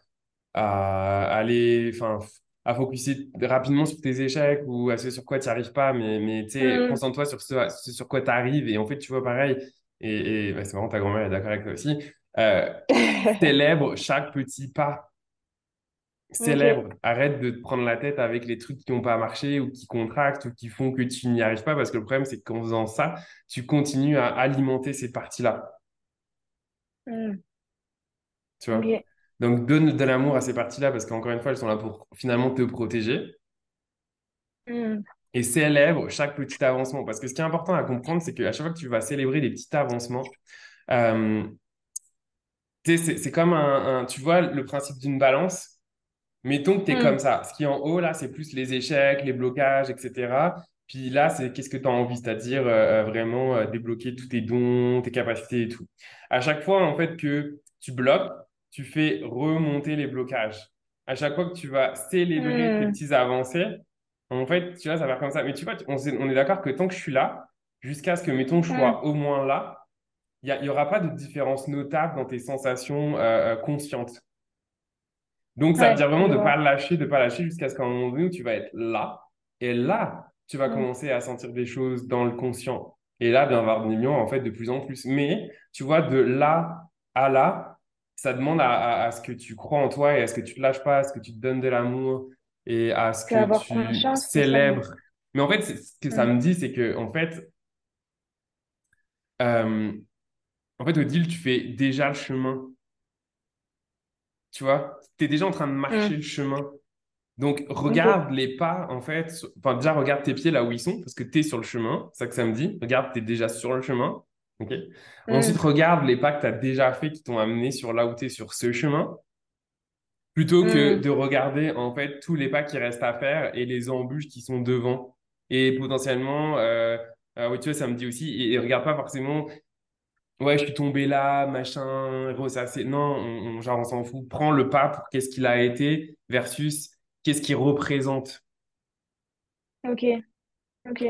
à, à aller, enfin, à focuser rapidement sur tes échecs ou à ce sur quoi tu arrives pas, mais, mais tu sais, Hmm. concentre-toi sur ce, ce sur quoi tu arrives. Et en fait, tu vois, pareil, et, et bah, c'est marrant, ta grand-mère est d'accord avec toi aussi, euh, célèbre chaque petit pas. Célèbre, arrête de te prendre la tête avec les trucs qui n'ont pas marché ou qui contractent ou qui font que tu n'y arrives pas parce que le problème, c'est qu'en faisant ça, tu continues à alimenter ces parties-là. Hmm. Tu vois? Donc, donne de l'amour à ces parties-là parce qu'encore une fois, elles sont là pour finalement te protéger. Hmm. Et célèbre chaque petit avancement. Parce que ce qui est important à comprendre, c'est qu'à chaque fois que tu vas célébrer des petits avancements, euh, c'est comme un, un- tu vois, le principe d'une balance. Mettons que tu es comme ça. Ce qui est en haut, là, c'est plus les échecs, les blocages, etc. Puis là, c'est qu'est-ce que tu as envie, c'est-à-dire euh, euh, vraiment euh, débloquer tous tes dons, tes capacités et tout. À chaque fois, en fait, que tu bloques, tu fais remonter les blocages. À chaque fois que tu vas célébrer tes Hmm. petits avancées, en fait, tu vois, ça va faire comme ça. Mais tu vois, on, est d'accord que tant que je suis là, jusqu'à ce que, mettons, je sois au moins là, il n'y aura pas de différence notable dans tes sensations euh, conscientes. Donc, ça veut dire vraiment de ne pas lâcher, de ne pas lâcher jusqu'à ce qu'à un moment donné où tu vas être là. Et là, tu vas Hmm. commencer à sentir des choses dans le conscient. Et là, bien avoir des millions, en fait, de plus en plus. Mais, tu vois, de là à là, ça demande à, à- à ce que tu crois en toi et à ce que tu te lâches pas, à ce que tu te donnes de l'amour et à ce que tu ça. célèbres. Mais en fait, ce que ça Hmm. me dit, c'est que, en fait, euh, en fait, Odile, tu fais déjà le chemin. Tu vois, tu es déjà en train de marcher le chemin. Donc, regarde les pas, en fait. Enfin, déjà, regarde tes pieds là où ils sont, parce que tu es sur le chemin. C'est ça que ça me dit. Regarde, tu es déjà sur le chemin. OK? Ensuite, Hmm. regarde les pas que tu as déjà fait qui t'ont amené sur là où tu es sur ce chemin, plutôt que Hmm. de regarder, en fait, tous les pas qui restent à faire et les embûches qui sont devant. Et potentiellement, euh, euh, oui, tu vois, ça me dit aussi, et, et regarde pas forcément, ouais, je suis tombé là, machin, ressasser. Non, on, on- genre, on s'en fout. Prends le pas pour qu'est-ce qu'il a été versus qu'est-ce qu'il représente. Ok. Ok.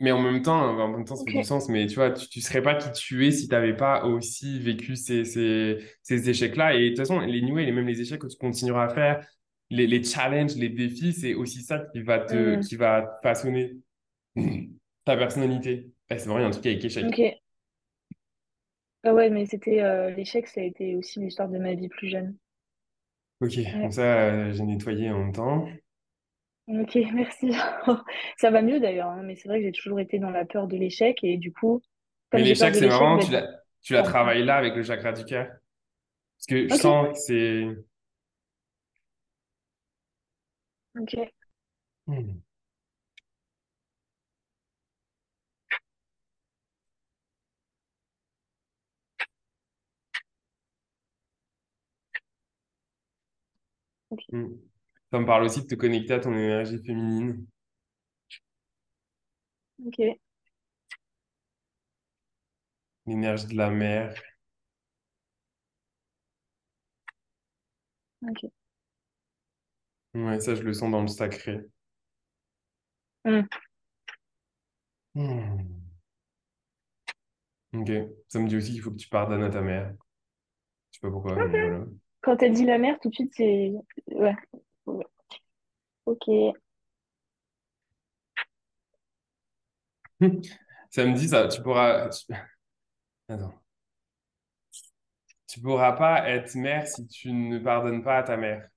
Mais en même temps, en même temps, ça fait du sens. Mais tu vois, tu, tu serais pas qui tu es si tu n'avais pas aussi vécu ces, ces, ces échecs-là. Et de toute façon, les new et même les échecs que tu continueras à faire, les, les challenges, les défis, c'est aussi ça qui va te, Hmm. qui va façonner ta personnalité. C'est vrai, il y a un truc avec échec. Ok. Ah ouais, mais c'était euh, l'échec, ça a été aussi l'histoire de ma vie plus jeune. Ok, comme Ouais. ça, euh, j'ai nettoyé en même temps. Ok, merci. Ça va mieux d'ailleurs, hein, mais c'est vrai que j'ai toujours été dans la peur de l'échec et du coup, Mais comme j'ai peur l'échec, de c'est l'échec, marrant, bah, tu prends. travaillé là avec le chakra du cœur. Parce que je Ok. sens que c'est... Ok. Hmm. Hmm. Ça me parle aussi de te connecter à ton énergie féminine, Ok. l'énergie de la mer. Ok. Ouais, ça, je le sens dans le sacré. Hmm. Hmm. Ok. Ça me dit aussi qu'il faut que tu pardonnes à ta mère. Je sais pas pourquoi, mais voilà. Quand t'as dit la mer, tout de suite, c'est... Ouais. Ouais. Ok. Ça me dit ça, tu pourras... tu- Attends. Tu pourras pas être mère si tu ne pardonnes pas à ta mère.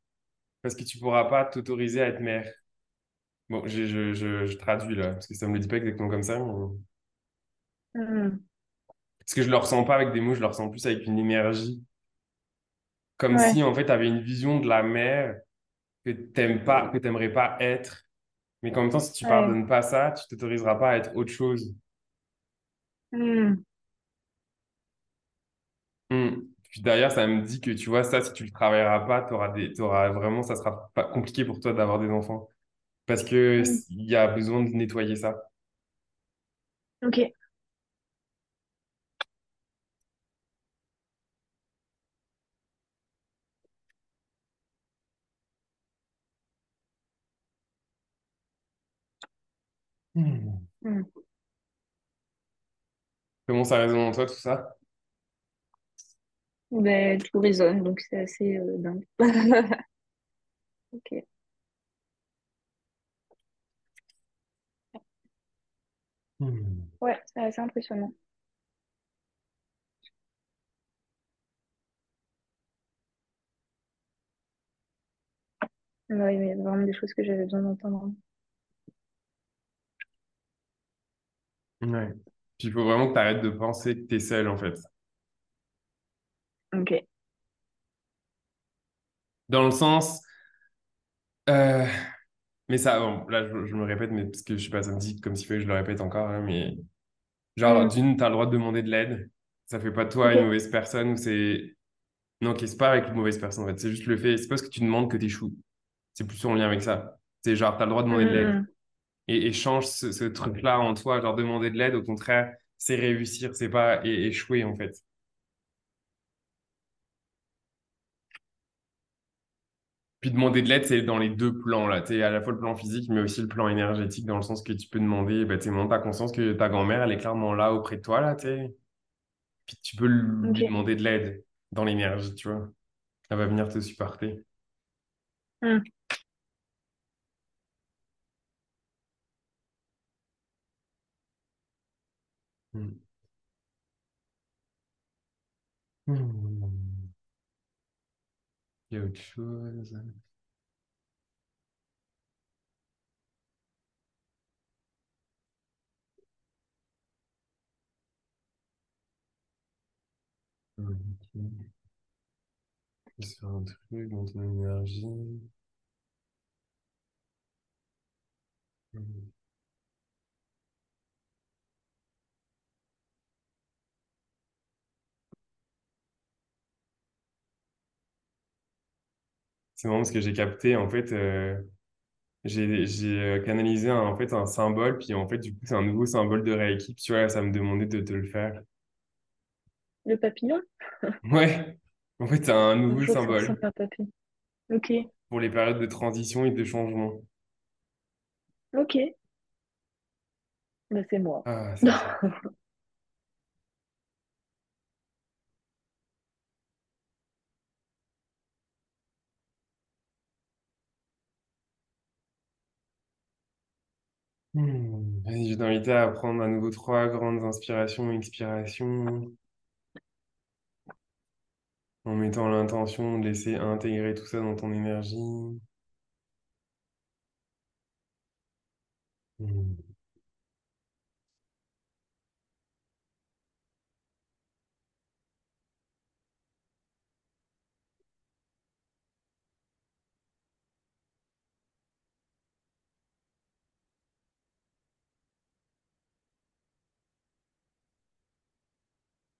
Parce que tu pourras pas t'autoriser à être mère. Bon, je, je, je, je traduis là, parce que ça me le dit pas exactement comme ça. mais- Hmm. Parce que je le ressens pas avec des mots, je le ressens plus avec une énergie. Comme si, en fait, tu avais une vision de la mère que t'aimes pas, que t'aimerais pas être. Mais qu'en même temps, si tu Ouais. pardonnes pas ça, tu t'autoriseras pas à être autre chose. Hmm. Hmm. Puis d'ailleurs, ça me dit que tu vois, ça, si tu le travailleras pas, t'auras des, t'auras vraiment, ça sera pas compliqué pour toi d'avoir des enfants. Parce que Hmm. il y a besoin de nettoyer ça. Ok. Hmm. Hmm. Comment ça résonne en toi tout ça? Ben, tout résonne, donc c'est assez euh, dingue. Ok. Hmm. Ouais, c'est assez impressionnant. Ouais, mais il y a vraiment des choses que j'avais besoin d'entendre. Ouais. Puis il faut vraiment que tu arrêtes de penser que tu es seul en fait. Ok. Dans le sens, euh, mais ça, bon, là je, je me répète, mais parce que je sais pas, ça me dit comme que je le répète encore, hein, mais genre Hmm. d'une, tu as le droit de demander de l'aide. Ça fait pas de toi une mauvaise personne ou c'est. Non, ok, c'est pas avec une mauvaise personne en fait, c'est juste le fait, c'est pas ce que tu demandes que t'échoues. C'est plus en lien avec ça. C'est genre, tu as le droit de demander de l'aide. Et, et change ce, ce truc-là en toi, genre demander de l'aide, au contraire, c'est réussir, c'est pas échouer en fait. Puis demander de l'aide, c'est dans les deux plans, là. Tu à la fois le plan physique, mais aussi le plan énergétique, dans le sens que tu peux demander, bah, tu t'as conscience que ta grand-mère, elle est clairement là auprès de toi, là, tu. Puis tu peux lui demander de l'aide dans l'énergie, tu vois. Elle va venir te supporter. Hmm. Hmm. Hmm. Il y a autre chose. Ok. Vais faire un truc dans ton énergie. Hmm. C'est marrant parce que j'ai capté, en fait, euh, j'ai euh, canalisé un, en fait un symbole, puis en fait, du coup, c'est un nouveau symbole de rééquipe. Tu vois, ça me demandait de te le faire. Le papillon? Ouais, en fait, c'est un nouveau symbole. Ok. pour les périodes de transition et de changement. Ok. Ben, c'est moi. Ah, Hmm. Vas-y, je vais t'inviter à prendre à nouveau trois grandes inspirations expirations, en mettant l'intention de laisser intégrer tout ça dans ton énergie. Hmm.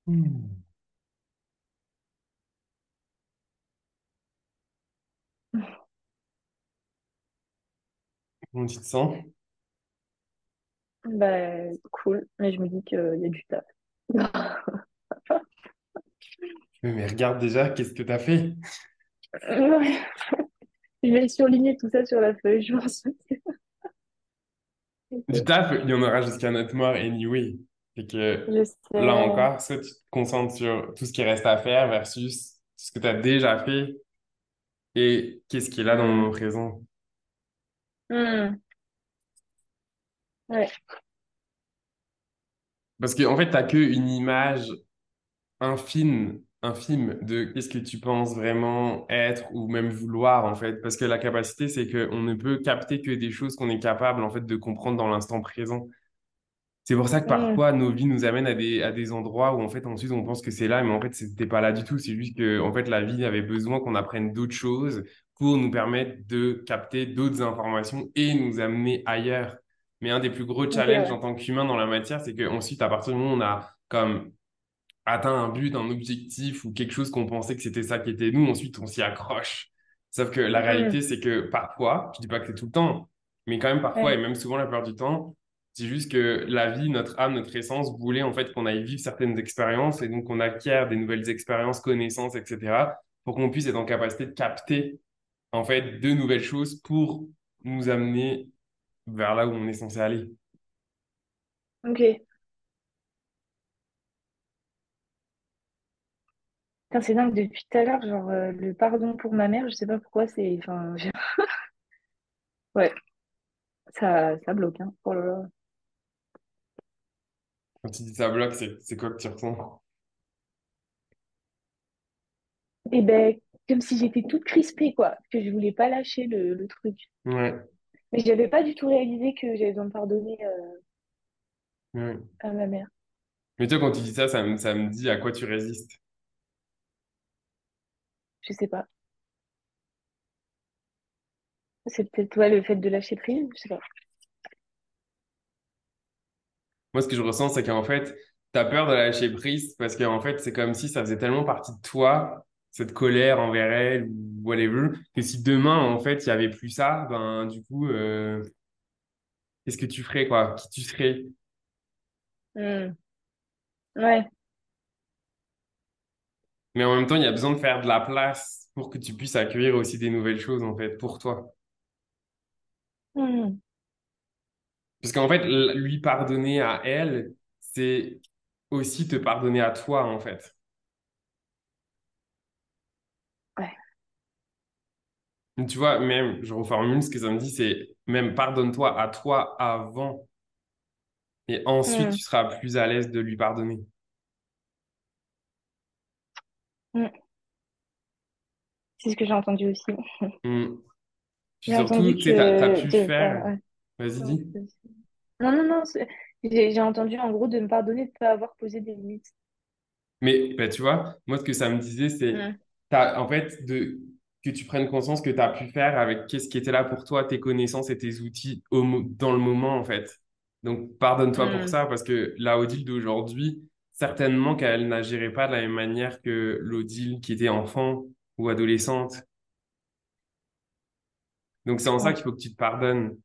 Hmm. Comment tu te sens? Bah, cool. Mais je me dis qu'il y a du taf. Mais, mais regarde déjà, qu'est-ce que t'as fait? Ouais. Je vais surligner tout ça sur la feuille, je pense. Du taf, il y en aura jusqu'à notre mort anyway. Et que là encore, soit tu te concentres sur tout ce qui reste à faire versus ce que tu as déjà fait et qu'est-ce qui est là dans le moment présent. Hmm. Ouais. Parce qu'en fait, tu n'as qu'une image infime, infime de qu'est-ce que tu penses vraiment être ou même vouloir, en fait. Parce que la capacité, c'est qu'on ne peut capter que des choses qu'on est capable, en fait, de comprendre dans l'instant présent. C'est pour ça que Hmm. parfois nos vies nous amènent à des, à des endroits où en fait ensuite on pense que c'est là, mais en fait c'était pas là du tout. C'est juste que en fait la vie avait besoin qu'on apprenne d'autres choses pour nous permettre de capter d'autres informations et nous amener ailleurs. Mais un des plus gros challenges en tant qu'humain dans la matière, c'est qu'ensuite à partir du moment où on a comme atteint un but, un objectif ou quelque chose qu'on pensait que c'était ça qui était nous, ensuite on s'y accroche. Sauf que la Hmm. réalité, c'est que parfois, je dis pas que c'est tout le temps, mais quand même parfois, et même souvent la plupart du temps, c'est juste que la vie, notre âme, notre essence voulait en fait qu'on aille vivre certaines expériences et donc qu'on acquiert des nouvelles expériences, connaissances, etc. pour qu'on puisse être en capacité de capter en fait de nouvelles choses pour nous amener vers là où on est censé aller. Ok. C'est dingue, depuis tout à l'heure, genre, euh, le pardon pour ma mère, je sais pas pourquoi, c'est. Enfin, ouais, ça, ça bloque, hein. Oh là là. Quand tu dis ça bloque, c'est c'est quoi que tu ressens? Et ben, comme si j'étais toute crispée, quoi, que je voulais pas lâcher le, le truc. Ouais, Mais j'avais pas du tout réalisé que j'avais besoin de pardonner euh, ouais. à ma mère. Mais toi, quand tu dis ça, ça me, ça me dit à quoi tu résistes? Je sais pas. C'est peut-être ouais, le fait de lâcher prise, je sais pas. Moi, ce que je ressens, c'est qu'en fait, tu as peur de lâcher prise parce qu'en fait, c'est comme si ça faisait tellement partie de toi, cette colère envers elle ou whatever, que si demain, en fait, il y avait plus ça, ben, du coup, euh, qu'est-ce que tu ferais, quoi? Qui tu serais? Hmm. Ouais. Mais en même temps, il y a besoin de faire de la place pour que tu puisses accueillir aussi des nouvelles choses, en fait, pour toi. Hmm. Parce qu'en fait, lui pardonner à elle, c'est aussi te pardonner à toi, en fait. Ouais. Tu vois, même, je reformule ce que ça me dit, c'est même pardonne-toi à toi avant, et ensuite Hmm. tu seras plus à l'aise de lui pardonner. Hmm. C'est ce que j'ai entendu aussi. Hmm. Puis J'ai surtout, tu que... pu de- faire. ouais. Vas-y, dis. non, non, non, c'est- j'ai j'ai entendu en gros de me pardonner de ne pas avoir posé des limites. Mais bah, tu vois, moi, ce que ça me disait, c'est t'as, en fait de, que tu prennes conscience que tu as pu faire avec qu'est-ce qui était là pour toi, tes connaissances et tes outils au mo- dans le moment, en fait. Donc, pardonne-toi pour Hmm. ça, parce que la Odile d'aujourd'hui, certainement qu'elle n'agirait pas de la même manière que l'Odile qui était enfant ou adolescente. Donc, c'est en ça Ouais, qu'il faut que tu te pardonnes.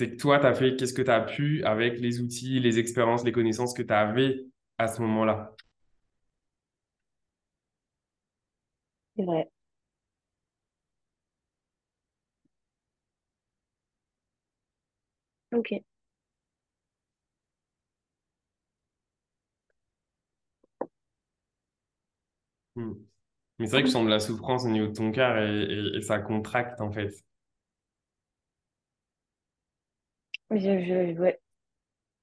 C'est que toi, tu as fait qu'est-ce que tu as pu avec les outils, les expériences, les connaissances que tu avais à ce moment-là? c'est vrai. Ok. Hmm. Mais c'est vrai que je sens de la souffrance au niveau de ton cœur et, et, et ça contracte en fait. Je, je, ouais.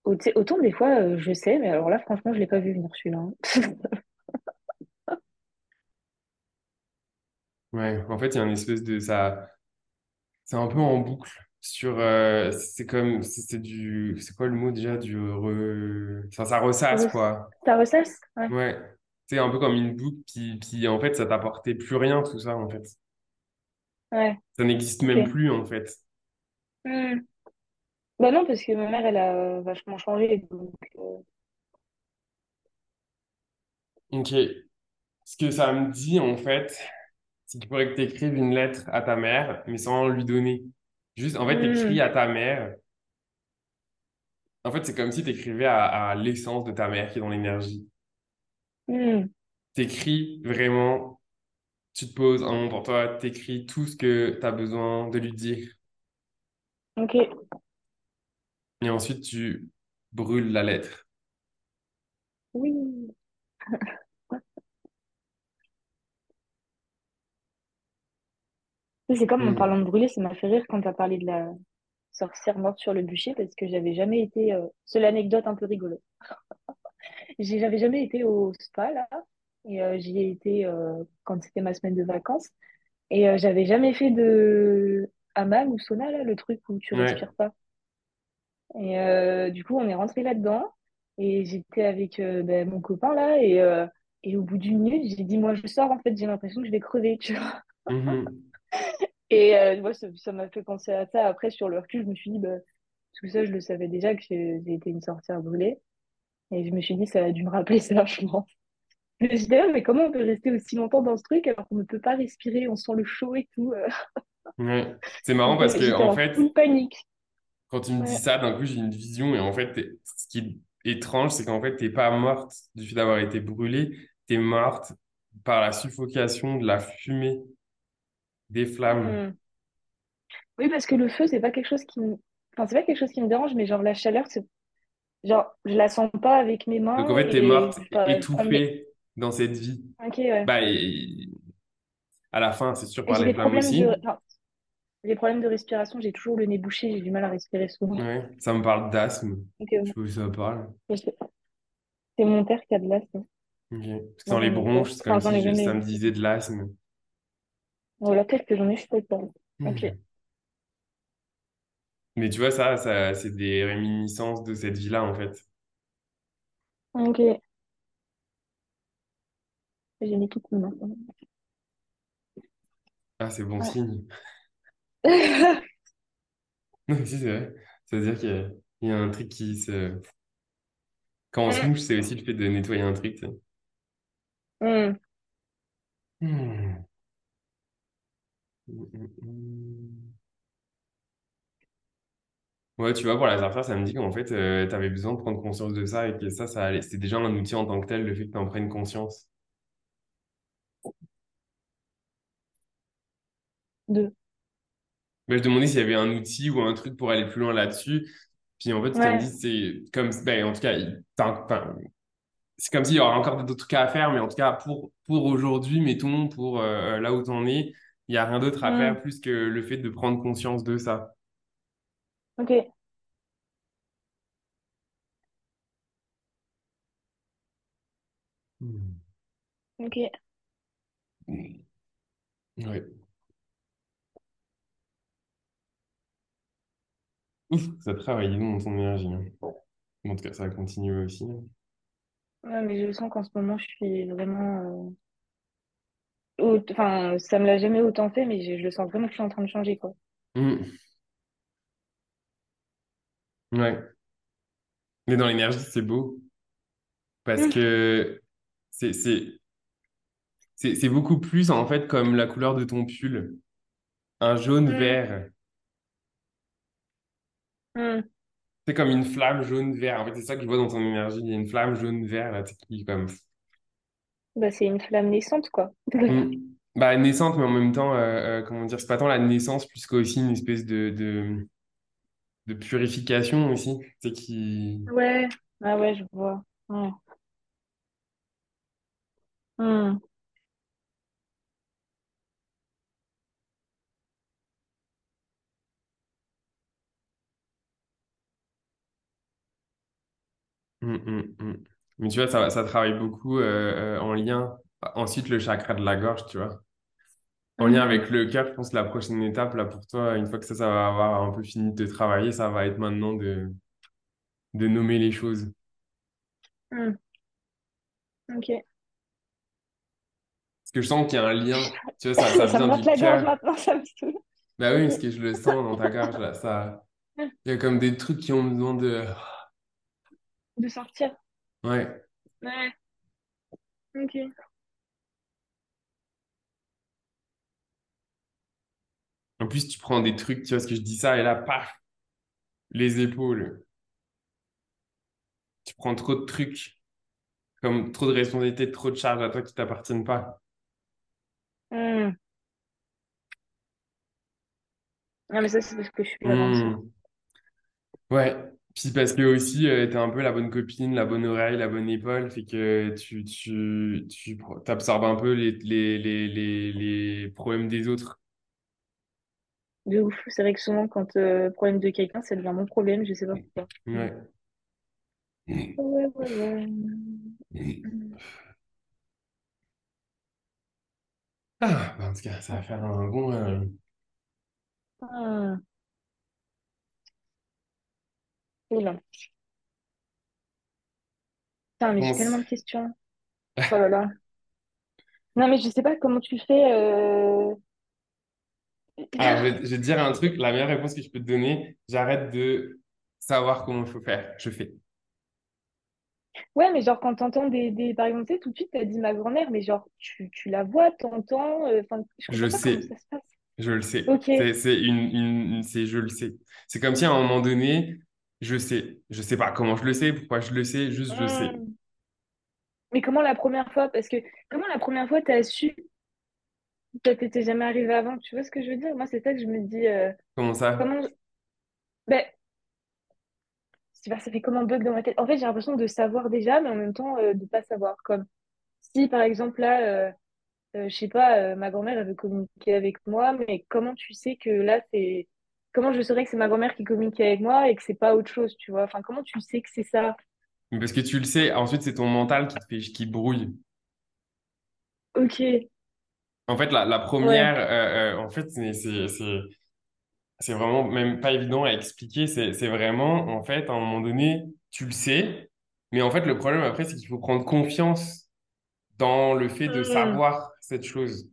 Au- tu sais, Autant des fois, euh, je sais, mais alors là, franchement, je l'ai pas vu venir celui-là. hein. Ouais, en fait, il y a une espèce de ça, c'est un peu en boucle sur, euh, c'est comme, c'est c'est du, c'est quoi le mot déjà, du re... ça, ça ressasse Re- quoi. Ça ressasse? Ouais. Ouais, c'est un peu comme une boucle qui, qui en fait, ça t'apportait plus rien tout ça en fait. Ouais. Ça n'existe Ok. même plus en fait. Hmm. Bah non, parce que ma mère, elle a vachement changé. Donc, euh, Ok, ce que ça me dit en fait, c'est qu'il faudrait que tu écrives une lettre à ta mère, mais sans lui donner. Juste, en fait, t'écris hmm, à ta mère. En fait, c'est comme si tu écrivais à, à l'essence de ta mère qui est dans l'énergie. hmm. T'écris vraiment, tu te poses un moment pour toi, t'écris tout ce que tu as besoin de lui dire. Ok. Et ensuite, tu brûles la lettre. Oui. C'est comme en Hmm. parlant de brûler, ça m'a fait rire quand tu as parlé de la sorcière morte sur le bûcher parce que j'avais jamais été. Euh... C'est l'anecdote un peu rigolo. J'ai- J'avais jamais été au spa là et euh, j'y ai été euh, quand c'était ma semaine de vacances et euh, j'avais jamais fait de hammam ou sauna là, le truc où tu Ouais. respires pas. Et euh, du coup, on est rentré là-dedans et j'étais avec euh, ben, mon copain là et, euh, et au bout d'une minute, j'ai dit moi je sors en fait, j'ai l'impression que je vais crever, tu vois. Mhm. Et moi, ça m'a fait penser à ça. Après, sur le recul, je me suis dit, bah, tout ça, je le savais déjà que j'ai été une sorcière brûlée. Et je me suis dit, ça a dû me rappeler ça, je pense. Mais J'étais là, mais comment on peut rester aussi longtemps dans ce truc alors qu'on ne peut pas respirer, on sent le chaud et tout. Ouais. C'est marrant parce que, en fait, full panique. Quand tu me dis ça, d'un coup, j'ai une vision et en fait, ce qui est étrange, c'est qu'en fait, t'es pas morte du fait d'avoir été brûlée, t'es morte par la suffocation de la fumée des flammes. Hmm. Oui, parce que le feu, c'est pas quelque chose qui me... Enfin, c'est pas quelque chose qui me dérange, mais genre la chaleur, c'est... Genre, je la sens pas avec mes Donc en mains fait, t'es morte étouffée dans cette vie. Ok, ouais. Bah, et- à la fin, c'est sûr par les flammes de, aussi. enfin, des problèmes de respiration, j'ai toujours le nez bouché, j'ai du mal à respirer souvent. Ouais, ça me parle d'asthme. Je sais pas où ça parle. c'est mon père qui a de l'asthme. Ok. Parce que Moi, dans les bronches, c'est comme si ça me disait de l'asthme. Voilà, peut-être que j'en ai, je sais pas. Ok. Hmm. Mais tu vois, ça, ça, c'est des réminiscences de cette vie-là, en fait. Ok. J'ai mis tout maintenant. Ah, c'est bon Ouais. signe. Si, c'est vrai. C'est-à-dire qu'il y a, il y a un truc qui se... Quand on se mouche, c'est aussi le fait de nettoyer un truc, tu sais. Hmm. Ouais, tu vois, pour la Zarfa, ça me dit qu'en fait, tu avais besoin de prendre conscience de ça et que ça, ça allait. C'était déjà un outil en tant que tel, le fait que tu en prennes conscience. Deux. Mais je demandais s'il y avait un outil ou un truc pour aller plus loin là-dessus. Puis en fait, ce qu'elle me dit, Ouais. c'est comme, ben, en tout cas, il- t'as- enfin, c'est comme s'il y aurait encore d'autres trucs à faire, mais en tout cas, pour, pour aujourd'hui, mettons, pour euh, là où t'en es, il n'y a rien d'autre à Hmm. faire plus que le fait de prendre conscience de ça. Ok. Hmm. Ok. Ouais. Ouf, ça travaille dans ton énergie. hein. En tout cas, ça va continuer aussi. Ouais, mais je sens qu'en ce moment, je suis vraiment. euh, Enfin, ça me l'a jamais autant fait, mais je, je sens vraiment que je suis en train de changer, quoi. Hmm. Ouais. Mais dans l'énergie, c'est beau parce Hmm. que c'est, c'est, c'est, c'est beaucoup plus en fait comme la couleur de ton pull, un jaune Hmm. vert. Hmm. C'est comme une flamme jaune vert. En fait, c'est ça que je vois dans ton énergie. Il y a une flamme jaune vert là, qui comme Bah, c'est une flamme naissante, quoi. Hmm. Bah, naissante, mais en même temps, euh, euh, comment dire, c'est pas tant la naissance plus qu'aussi une espèce de, de, de purification aussi, sais, qui. Ouais. Ah ouais, je vois. Ouais. Hmm. Hmm, hmm, hmm. Mais tu vois, ça, ça travaille beaucoup euh, euh, en lien. Ensuite, le chakra de la gorge, tu vois. En lien avec le cœur, je pense que la prochaine étape, là, pour toi, une fois que ça, ça va avoir un peu fini de travailler, ça va être maintenant de, de nommer les choses. Hmm. Ok. Parce que je sens qu'il y a un lien, tu vois, ça, ça Ça me vient gratte du la cœur. maintenant, ça me. Bah oui, parce que je le sens dans ta gorge, là, ça, il y a comme des trucs qui ont besoin de... De sortir. Ouais. Ouais. Ok. En plus, tu prends des trucs, tu vois, ce que je dis ça, et là, paf, les épaules. Tu prends trop de trucs, comme trop de responsabilités, trop de charges à toi qui t'appartiennent pas. Hmm. Ah, mais ça, c'est parce que je suis. Hmm. Ouais. Puis parce que aussi, euh, t'es un peu la bonne copine, la bonne oreille, la bonne épaule, fait que tu, tu, tu t'absorbes un peu les, les, les, les, problèmes des autres. De ouf. C'est vrai que souvent, quand euh, le problème de quelqu'un, ça devient mon problème, je sais pas pourquoi. Ouais. Ouais, ouais, ouais. Ah, bah, en tout cas, ça va faire un bon. euh, Ah, cool. Putain, mais bon, j'ai tellement de questions. Oh là là. Non, mais je sais pas comment tu fais. euh, Alors, je vais, je vais te dire un truc, la meilleure réponse que je peux te donner, j'arrête de savoir comment il faut faire. Je fais. Ouais, mais genre, quand t'entends des, des... Par exemple, tu sais, tout de suite, t'as dit ma grand-mère, mais genre, tu, tu la vois, t'entends. euh, Enfin, je Je comprends pas comment sais. ça se passe. Je le sais. Ok. C'est, c'est une, une, une- c'est, je le sais. C'est comme si à un moment donné, je sais. Je sais pas comment je le sais, pourquoi je le sais, juste je sais. Hmm. Mais comment la première fois? Parce que comment la première fois t'as su que ça t'était jamais arrivé avant? Tu vois ce que je veux dire? Moi, c'est ça que je me dis. euh, Comment ça? comment. Ben, sais pas, ça fait comme un bug dans ma tête. En fait, j'ai l'impression de savoir déjà, mais en même temps, euh, de pas savoir. Comme si, par exemple, là, euh, euh, je sais pas, euh, ma grand-mère, elle veut communiquer avec moi, mais comment tu sais que là, c'est... Comment je saurais que c'est ma grand-mère qui communique avec moi et que c'est pas autre chose, tu vois? Enfin, comment tu sais que c'est ça? Parce que tu le sais, ensuite, c'est ton mental qui te fait, qui brouille. Ok, En fait, la, la ouais. première, euh, euh, en fait, c'est vraiment même pas évident à expliquer. C'est c'est vraiment, en fait, à un moment donné, tu le sais. Mais en fait, le problème après, c'est qu'il faut prendre confiance dans le fait de Hmm, savoir cette chose.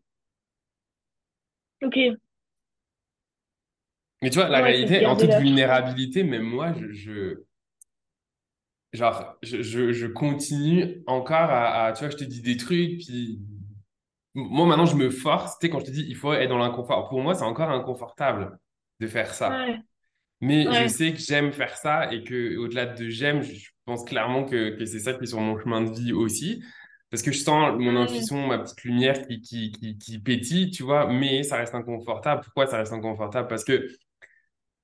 Ok, Mais tu vois, la ouais, réalité, en toute vulnérabilité, même moi, je, je, genre, je, je, je continue encore à, à, tu vois, je te dis des trucs, puis moi, maintenant, je me force. Tu sais, quand je te dis, il faut être dans l'inconfort. Pour moi, c'est encore inconfortable de faire ça. Ouais, Mais je sais que j'aime faire ça et que au-delà de j'aime, je pense clairement que, que c'est ça qui est sur mon chemin de vie aussi. Parce que je sens mon intuition, ma petite lumière qui, qui, qui, qui pétille, tu vois, mais ça reste inconfortable. Pourquoi ça reste inconfortable? Parce que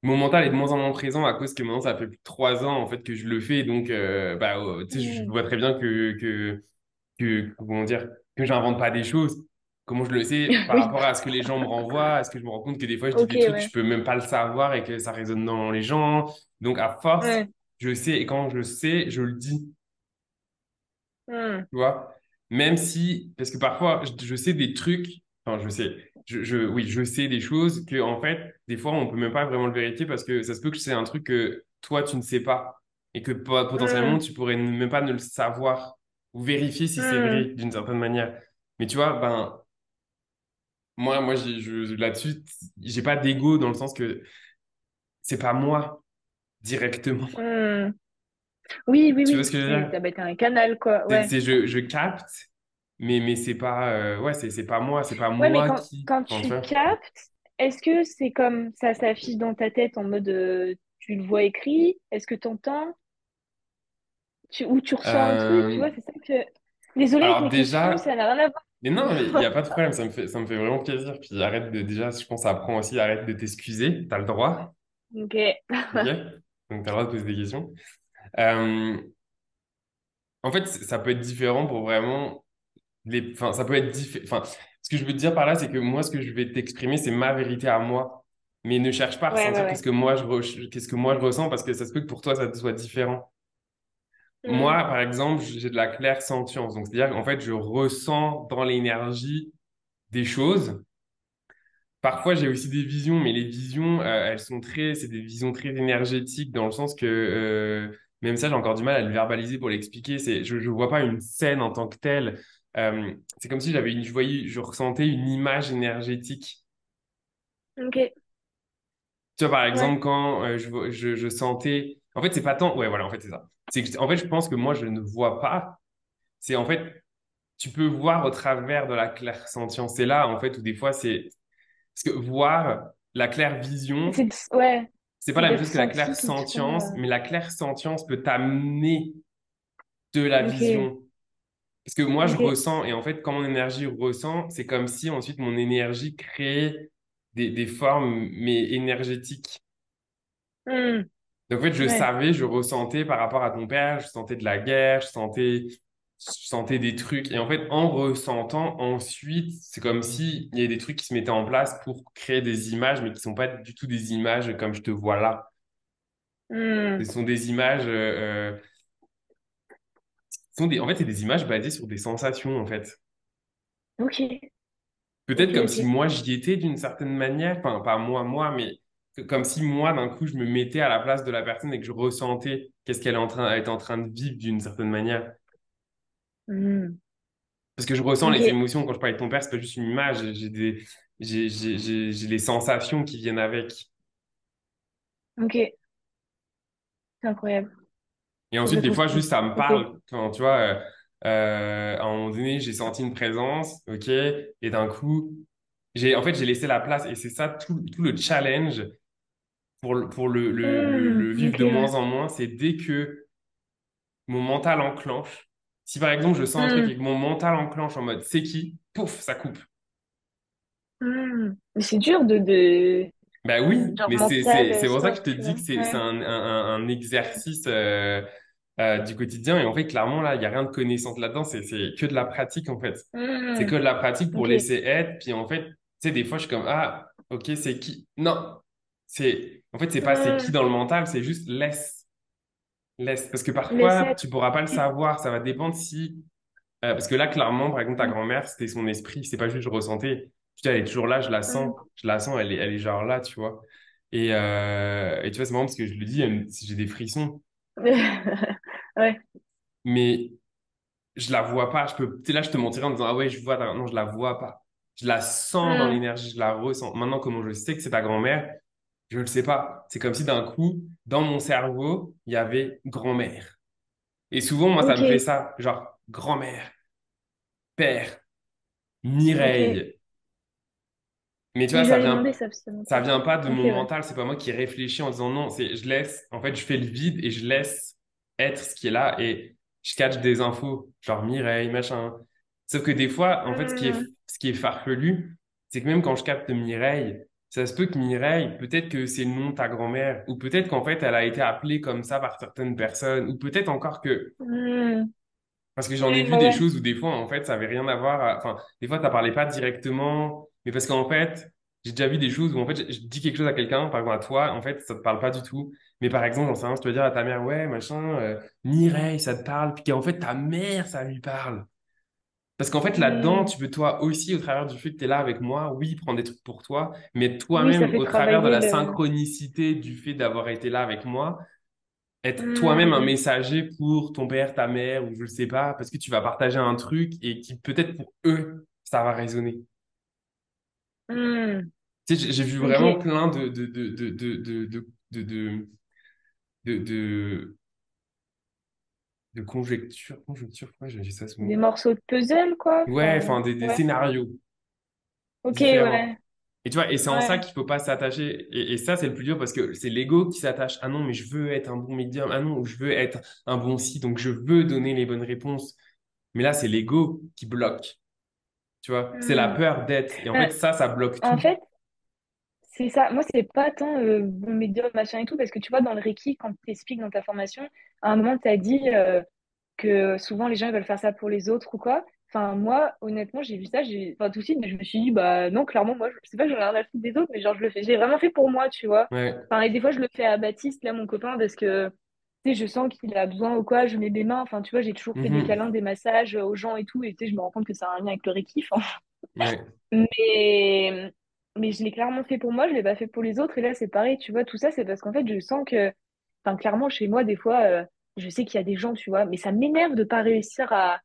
mon mental est de moins en moins présent à cause que maintenant, ça fait plus de trois ans, en fait, que je le fais. Donc, euh, bah, euh, tu sais, je vois très bien que, que, que, comment dire, que j'invente pas des choses. Comment je le sais? Par Oui, rapport à ce que les gens me renvoient, à ce que je me rends compte que des fois, je dis des trucs, je ouais. peux même pas le savoir et que ça résonne dans les gens. Donc, à force, Ouais. je sais, et quand je sais, je le dis, Hmm, tu vois? Même si, parce que parfois, je, je sais des trucs, enfin, je sais, je, je, oui, je sais des choses que, en fait, des fois, on peut même pas vraiment le vérifier parce que ça se peut que c'est un truc que toi, tu ne sais pas et que po- potentiellement, hmm, tu pourrais même pas ne le savoir ou vérifier si c'est vrai hmm, d'une certaine manière. Mais tu vois, ben, moi, moi, là-dessus, j'ai pas d'ego dans le sens que c'est pas moi directement. hmm. Oui, oui, Tu vois ce que je veux dire? un canal, quoi. Ouais. c'est- je, je capte, mais, mais c'est pas, euh, ouais, c'est, pas moi, c'est pas Ouais, mais moi quand, qui, quand enfin, tu captes, est-ce que c'est comme ça s'affiche dans ta tête en mode euh, tu le vois écrit? Est-ce que tu entends? Tu, ou tu ressens un truc? Tu Euh, vois, c'est ça que. Désolée avec questions, ça déjà, n'a rien à mais non, mais il y voir. a pas de problème, ça me fait, ça me fait vraiment plaisir. Puis arrête de, déjà, je pense, que ça apprend aussi, arrête de t'excuser, t'as le droit, Ok. ok? Donc t'as le droit de poser des questions. Euh, en fait, ça peut être différent pour vraiment les, enfin, ça peut être différent. Enfin, ce que je veux te dire par là, c'est que moi, ce que je vais t'exprimer, c'est ma vérité à moi. Mais ne cherche pas à Ouais, ouais, ressentir qu'est-ce que moi je, re- qu'est-ce que moi je ressens parce que ça se peut que pour toi, ça soit différent. Moi, Hmm, par exemple, j'ai de la clairsentience. Donc, c'est-à-dire qu'en fait, je ressens dans l'énergie des choses. Parfois, j'ai aussi des visions, mais les visions, euh, elles sont très, c'est des visions très énergétiques dans le sens que, euh, même ça, j'ai encore du mal à le verbaliser pour l'expliquer. C'est, je, je vois pas une scène en tant que telle. Euh, c'est comme si j'avais une, je voyais, je ressentais une image énergétique. Ok. Tu vois, par Ouais. exemple, quand euh, je, je, je sentais, en fait, c'est pas tant, ouais, voilà, en fait, c'est ça. C'est que, en fait, je pense que moi, je ne vois pas. C'est en fait, tu peux voir au travers de la clairsentience. C'est là, en fait, où des fois, c'est, parce que voir la clairvision, C'est ouais. c'est pas la même chose que la clairsentience, mais la clairsentience peut t'amener de la vision. Parce que moi, je ressens, et en fait, quand mon énergie ressent, c'est comme si ensuite mon énergie crée des, des formes, mais énergétiques. Hmm, Donc, en fait, je Ouais. savais, je ressentais par rapport à ton père, je sentais de la guerre, je sentais, je sentais des trucs. Et en fait, en ressentant, ensuite, c'est comme si il y avait des trucs qui se mettaient en place pour créer des images, mais qui sont pas du tout des images comme je te vois là. Ce Hmm, sont des images, euh, euh, ce sont des, en fait, c'est des images basées sur des sensations, en fait. Ok. Peut-être comme si moi, j'y étais d'une certaine manière, enfin, pas moi, moi, mais que- comme si moi, d'un coup, je me mettais à la place de la personne et que je ressentais qu'est-ce qu'elle est en train, est en train de vivre d'une certaine manière. Hmm, Parce que je ressens les émotions quand je parle de ton père, c'est pas juste une image, j'ai des, j'ai, j'ai, j'ai, j'ai les sensations qui viennent avec. Ok. C'est incroyable. Et ensuite, des fois, juste ça me parle. Quand, tu vois, euh, euh, à un moment donné, j'ai senti une présence, ok, et d'un coup, j'ai, en fait, j'ai laissé la place, et c'est ça tout, tout le challenge pour, le- pour le, le, le, Hmm, le vivre de moins en moins, c'est dès que mon mental enclenche. Si par exemple, je sens un truc et Hmm, que mon mental enclenche en mode c'est qui, pouf, ça coupe. hmm. Mais c'est dur de, de... Bah oui, genre mais c'est euh, c'est pour ça que je te dis que c'est c'est Ouais. un, un, un exercice euh, euh, du quotidien. Et en fait clairement là il y a rien de connaissance là-dedans. C'est que de la pratique en fait. C'est que de la pratique pour laisser être. Puis en fait tu sais des fois je suis comme ah ok c'est qui? Non. C'est en fait c'est pas c'est qui Hmm, dans le mental c'est juste laisse. Laisse. Parce que parfois tu pourras pas le savoir. Ça va dépendre si euh, parce que là clairement par exemple ta Hmm, grand-mère c'était son esprit. C'est pas juste je ressentais. Dis elle est toujours là je la sens. Je la sens elle est elle est genre là tu vois. Et, euh, et tu vois, c'est marrant parce que je le dis, j'ai des frissons, Ouais. mais je la vois pas. Je peux, tu là, je te mentirais en disant, ah ouais, je vois, non, je la vois pas. Je la sens dans Hmm, l'énergie, je la ressens. Maintenant, comment je sais que c'est ta grand-mère, je ne le sais pas. C'est comme si d'un coup, dans mon cerveau, il y avait grand-mère. Et souvent, moi, ça me fait ça, genre, grand-mère, père. Mireille. Mais tu vois, ça vient, demandé ça, ça vient pas de mon ouais. mental, c'est pas moi qui réfléchis en disant non, c'est je laisse, en fait, je fais le vide et je laisse être ce qui est là et je catch des infos, genre Mireille, machin. Sauf que des fois, en fait, ce qui est, Hmm, ce qui est farfelu, c'est que même quand je capte Mireille, ça se peut que Mireille, peut-être que c'est le nom de ta grand-mère, ou peut-être qu'en fait, elle a été appelée comme ça par certaines personnes, ou peut-être encore que hmm. parce que j'en ai vu des choses où des fois, en fait, ça avait rien à voir. à- Enfin, des fois, ça parlait pas directement. Mais parce qu'en fait, j'ai déjà vu des choses où, en fait, je, je dis quelque chose à quelqu'un, par exemple à toi, en fait, ça te parle pas du tout. Mais par exemple, j'en sais rien, je peux dire à ta mère, ouais, machin, euh, Mireille, ça te parle. Puis qu'en fait, ta mère, ça lui parle. Parce qu'en fait, là-dedans, tu peux toi aussi, au travers du fait que tu es là avec moi, oui, prendre des trucs pour toi, mais toi-même, au travers de la le. synchronicité du fait d'avoir été là avec moi, être toi-même un Hmm, messager pour ton père, ta mère, ou je ne sais pas, parce que tu vas partager un truc et qui peut-être pour eux, ça va résonner. hmm. Tu sais, j'ai vu vraiment plein de, de, de, de, de, de, de, conjectures, pourquoi j'ai ça ce Des morceaux de puzzle, quoi. Ouais, Enfin, des, des ouais. scénarios Ok, différents. ouais. Et tu vois, et c'est en ça qu'il faut pas s'attacher. Et, et ça, c'est le plus dur parce que c'est l'ego qui s'attache. Ah non, mais je veux être un bon médium. Ah non, ou je veux être un bon si. Donc, je veux donner les bonnes réponses. Mais là, c'est l'ego qui bloque. Tu vois, c'est la Hmm. peur d'être. Et en fait, Ben, ça, ça bloque en tout. fait, c'est ça. Moi, c'est pas tant euh, bon médium, machin et tout, parce que tu vois, dans le Reiki, quand tu expliques dans ta formation, à un moment, tu as dit euh, que souvent les gens ils veulent faire ça pour les autres ou quoi. Enfin, moi, honnêtement, j'ai vu ça, j'ai, enfin, tout de suite, je me suis dit, bah non, clairement, moi, je sais pas, j'en ai rien à foutre des autres, mais genre, je le fais, j'ai vraiment fait pour moi, tu vois. Ouais. Enfin, et des fois, je le fais à Baptiste, là, mon copain, parce que, tu sais, je sens qu'il a besoin ou quoi, je mets des mains, enfin, tu vois, j'ai toujours fait des câlins, Mhm. des massages aux gens et tout, et tu sais, je me rends compte que ça a un lien avec le Reiki, enfin. Ouais. Mais, mais je l'ai clairement fait pour moi, je l'ai pas fait pour les autres, et là, c'est pareil, tu vois, tout ça, c'est parce qu'en fait, je sens que, enfin, clairement, chez moi, des fois, euh, je sais qu'il y a des gens, tu vois, mais ça m'énerve de pas réussir à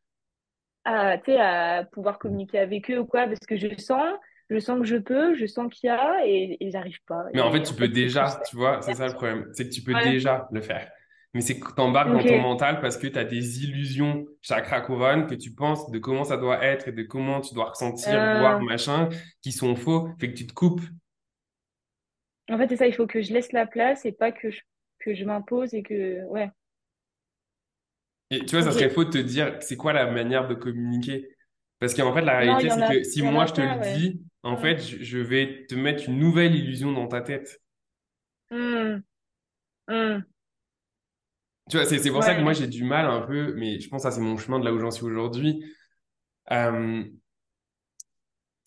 à, tu sais, à pouvoir communiquer avec eux ou quoi, parce que je sens, je sens que je peux, je sens qu'il y a, et, et j'arrive pas. Mais en fait, tu peux déjà, tu vois, c'est ça le problème. C'est que tu peux Ouais, déjà le faire. Mais c'est que tu embarques dans ton mental parce que tu as des illusions chakra couronne que tu penses de comment ça doit être et de comment tu dois ressentir, voir, Euh, machin, qui sont faux. Fait que tu te coupes. en fait, c'est ça, il faut que je laisse la place et pas que je, que je m'impose et que, ouais, Et tu vois, ça ok. serait faux de te dire c'est quoi la manière de communiquer? Parce qu'en fait, la réalité, c'est que si moi je te le ouais. dis, en fait, je, je vais te mettre une nouvelle illusion dans ta tête. Mm. Mm. Tu vois, c'est pour ça que moi j'ai du mal un peu, mais je pense que c'est mon chemin de là où j'en suis aujourd'hui. Euh, tu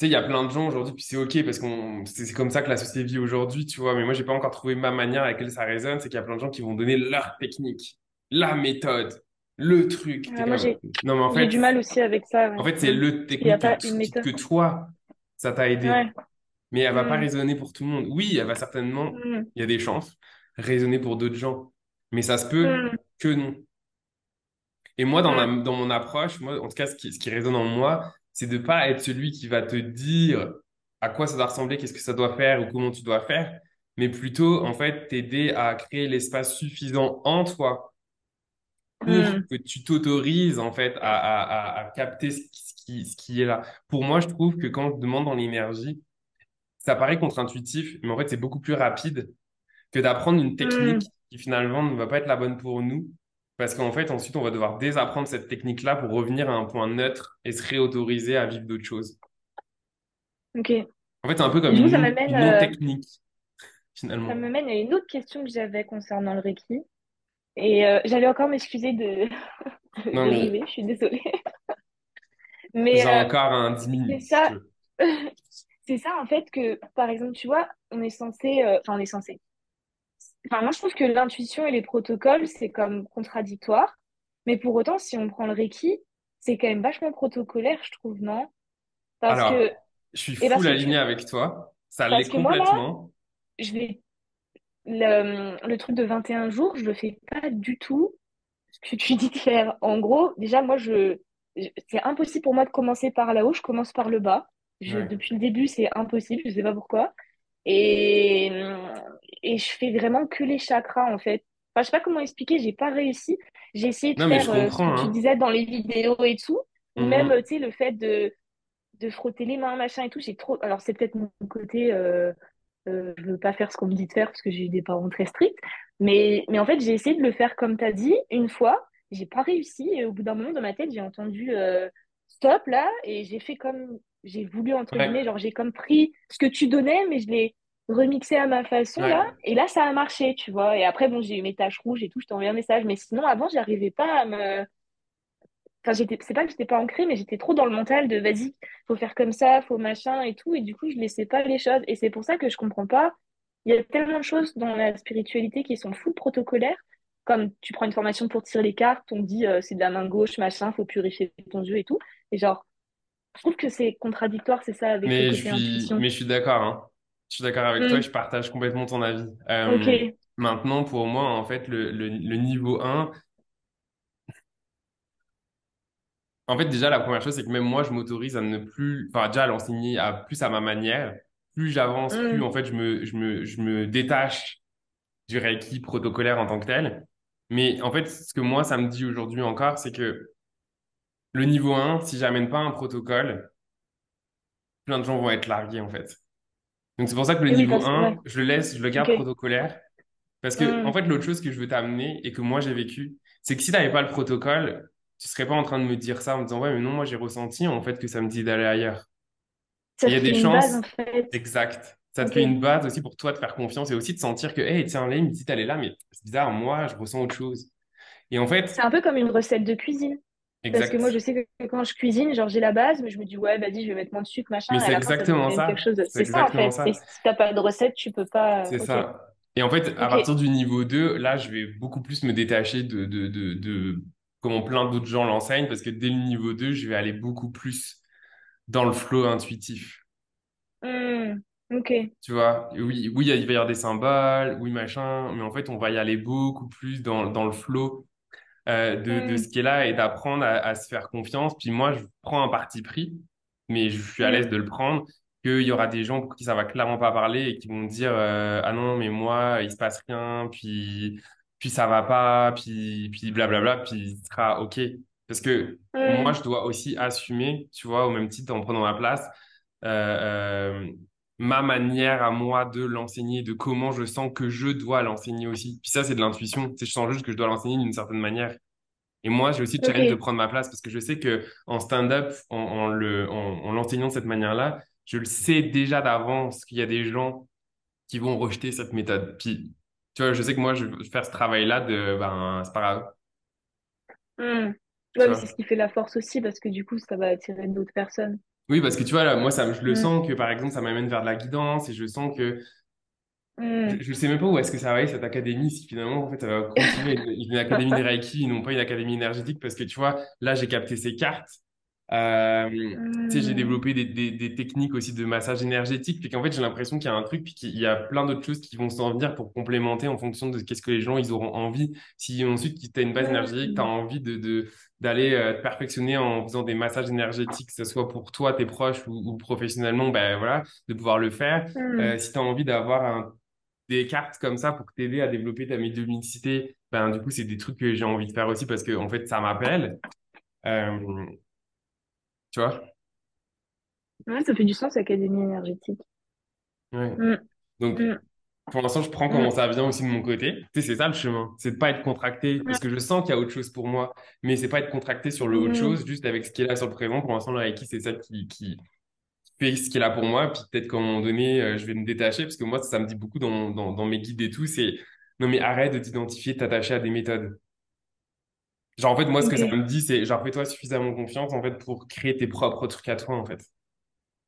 sais, il y a plein de gens aujourd'hui, puis c'est OK parce qu'on c'est comme ça que la société vit aujourd'hui, tu vois. Mais moi, j'ai pas encore trouvé ma manière avec laquelle ça résonne. C'est qu'il y a plein de gens qui vont donner leur technique, la méthode, le truc. Ouais, moi, j'ai, en fait, du mal aussi avec ça, en fait, c'est le technique que, pas une méthode. que toi, ça t'a aidé. Ouais. Mais elle va pas Mm. résonner pour tout le monde. Oui, elle va certainement, Mm. il y a des chances, résonner pour d'autres gens. Mais ça se peut Mm. que non. Et moi, dans ma, Mm. dans mon approche, moi, en tout cas, ce qui, ce qui résonne en moi, c'est de pas être celui qui va te dire à quoi ça doit ressembler, qu'est-ce que ça doit faire ou comment tu dois faire, mais plutôt, en fait, t'aider à créer l'espace suffisant en toi pour Mm. que tu t'autorises, en fait, à, à, à, à capter ce qui, ce qui, est là. Pour moi, je trouve que quand je demande dans l'énergie, ça paraît contre-intuitif, mais en fait, c'est beaucoup plus rapide que d'apprendre une technique qui finalement ne va pas être la bonne pour nous. Parce qu'en fait, ensuite, on va devoir désapprendre cette technique-là pour revenir à un point neutre et se réautoriser à vivre d'autres choses. Ok. En fait, c'est un peu comme une, ça une euh, non-technique. ça finalement. me mène à une autre question que j'avais concernant le Reiki. Et euh, j'allais encore m'excuser de, Non, de mais je suis désolée. j'ai Mais euh, encore un 10 c'est minutes, tu ça, c'est ça en fait que, par exemple, tu vois, on est censé, enfin, on est censé. Enfin, moi, je trouve que l'intuition et les protocoles, c'est comme contradictoire. Mais pour autant, si on prend le Reiki, c'est quand même vachement protocolaire, je trouve, non? Parce que, Alors, je suis que aligné tu, avec toi. Ça l'est que moi, là, complètement. je vais, le, le truc de 21 jours, je le fais pas du tout ce que tu dis de faire. En gros, déjà, moi, je, je- c'est impossible pour moi de commencer par là-haut, je commence par le bas. Je, Ouais. depuis le début, c'est impossible, je sais pas pourquoi. Et, et je fais vraiment que les chakras, en fait. Enfin, je sais pas comment expliquer, j'ai pas réussi. J'ai essayé de Non, faire euh, ce que tu hein. disais dans les vidéos et tout, ou même, euh, Mhm. tu sais, le fait de, de frotter les mains, machin et tout, j'ai trop... Alors, c'est peut-être mon côté, euh, euh, je veux pas faire ce qu'on me dit de faire parce que j'ai eu des parents très stricts. Mais, mais en fait, j'ai essayé de le faire comme tu as dit, une fois, j'ai pas réussi. Et au bout d'un moment, dans ma tête, j'ai entendu euh, stop là, et j'ai fait comme j'ai voulu, entre guillemets, genre j'ai comme pris ce que tu donnais, mais je l'ai remixé à ma façon là, et là, ça a marché, tu vois. Et après, bon, j'ai eu mes taches rouges et tout, je t'ai envoyé un message, mais sinon, avant, j'arrivais pas à me. Enfin, j'étais, c'est pas que j'étais pas ancrée, mais j'étais trop dans le mental de vas-y, faut faire comme ça, faut machin et tout. Et du coup, je laissais pas les choses. Et c'est pour ça que je comprends pas. Il y a tellement de choses dans la spiritualité qui sont full protocolaires. Comme tu prends une formation pour tirer les cartes, on dit euh, c'est de la main gauche, machin, faut purifier ton jeu et tout. Et genre, je trouve que c'est contradictoire, c'est ça, avec le Mais je côté suis, intuition. mais je suis d'accord, hein. Je suis d'accord avec toi et Hmm, je partage complètement ton avis. Euh, maintenant, pour moi, en fait, le, le, le niveau un en fait, déjà, la première chose, c'est que même moi, je m'autorise à ne plus, enfin, déjà, à l'enseigner à plus à ma manière. Plus j'avance, plus, Hmm, en fait, je me, je me, je me détache du Reiki protocolaire en tant que tel. Mais en fait, ce que moi, ça me dit aujourd'hui encore, c'est que le niveau un si j'amène pas un protocole, plein de gens vont être largués, en fait. Donc, c'est pour ça que le oui, niveau parce que, ouais, un je le laisse, je le garde protocolaire. Parce que, en Hmm. fait, l'autre chose que je veux t'amener et que moi, j'ai vécu, c'est que si t'avais pas le protocole, tu serais pas en train de me dire ça en me disant, ouais, mais non, moi, j'ai ressenti, en fait, que ça me dit d'aller ailleurs. Il y a des base, chances, en fait. exact. Ça te fait une base aussi pour toi de faire confiance et aussi de sentir que, hey, tiens, là, il me dit d'aller là, mais c'est bizarre, moi, je ressens autre chose. Et en C'est fait, un peu comme une recette de cuisine. Parce que moi, je sais que quand je cuisine, genre j'ai la base, mais je me dis, ouais, vas-y, je vais mettre moins de sucre, Mais machin, et à c'est exactement ça. C'est ça, en fait. Ça. si t'as pas de recette, tu peux pas. C'est ça. Et en fait, à partir du niveau 2 là, je vais beaucoup plus me détacher de, de, de, de comment plein d'autres gens l'enseignent, parce que dès le niveau 2 je vais aller beaucoup plus dans le flow intuitif. Hmm, ok. Tu vois, oui, oui, il va y avoir des symboles, oui, machin, mais en fait, on va y aller beaucoup plus dans, dans le flow euh, de, de ce qui est là et d'apprendre à, à se faire confiance. Puis moi, je prends un parti pris, mais je suis à hmm, l'aise de le prendre, qu'il y aura des gens pour qui ça va clairement pas parler et qui vont dire euh, ah non, mais moi, il se passe rien, puis puis ça va pas, puis puis blablabla, puis ce sera OK. Parce que moi, hmm. je dois aussi assumer, tu vois, au même titre en prenant ma place, euh, ma manière à moi de l'enseigner, de comment je sens que je dois l'enseigner aussi. Puis ça, c'est de l'intuition. Je sens juste que je dois l'enseigner d'une certaine manière. Et moi, j'ai aussi le challenge de prendre ma place parce que je sais que en stand-up, en, en le, en, en l'enseignant de cette manière-là, je le sais déjà d'avance qu'il y a des gens qui vont rejeter cette méthode. Puis, tu vois, je sais que moi, je veux faire ce travail-là de, ben, c'est pas grave, Hmm. Ouais, c'est ce qui fait la force aussi, parce que du coup, ça va attirer d'autres personnes. Oui, parce que tu vois, là, moi, ça, je le Hmm, sens que, par exemple, ça m'amène vers de la guidance et je sens que je hmm, ne sais même pas où est-ce que ça va aller, cette académie, si finalement, en fait, ça va continuer une, une académie de Reiki non pas une académie énergétique, parce que tu vois, là, j'ai capté ces cartes. Euh, j'ai développé des, des, des techniques aussi de massage énergétique, puis qu'en fait, j'ai l'impression qu'il y a un truc, puis qu'il y a plein d'autres choses qui vont s'en venir pour complémenter en fonction de qu'est-ce que les gens, ils auront envie. Si ensuite, tu as une base énergétique, tu as envie de, de, d'aller euh, te perfectionner en faisant des massages énergétiques, que ce soit pour toi, tes proches ou, ou professionnellement, ben voilà, de pouvoir le faire. hmm. Euh, si tu as envie d'avoir un des cartes comme ça pour t'aider à développer ta médiumnicité, ben du coup c'est des trucs que j'ai envie de faire aussi parce que en fait ça m'appelle, euh, tu vois? Ouais, ça fait du sens, Académie énergétique. Ouais. Hmm, Donc hmm, pour l'instant je prends comment hmm. ça vient aussi de mon côté. Tu sais c'est ça le chemin, c'est de pas être contracté parce que je sens qu'il y a autre chose pour moi, mais c'est pas être contracté sur le autre chose juste avec ce qui est là sur le présent. Pour l'instant le Reiki c'est ça qui qui fais ce qui est là pour moi, puis peut-être qu'à un moment donné, euh, je vais me détacher, parce que moi, ça, ça me dit beaucoup dans, dans, dans mes guides et tout, c'est non mais arrête de t'identifier, de t'attacher à des méthodes. Genre, en fait, moi, ce que ça me dit, c'est genre, fais-toi suffisamment confiance, en fait, pour créer tes propres trucs à toi, en fait.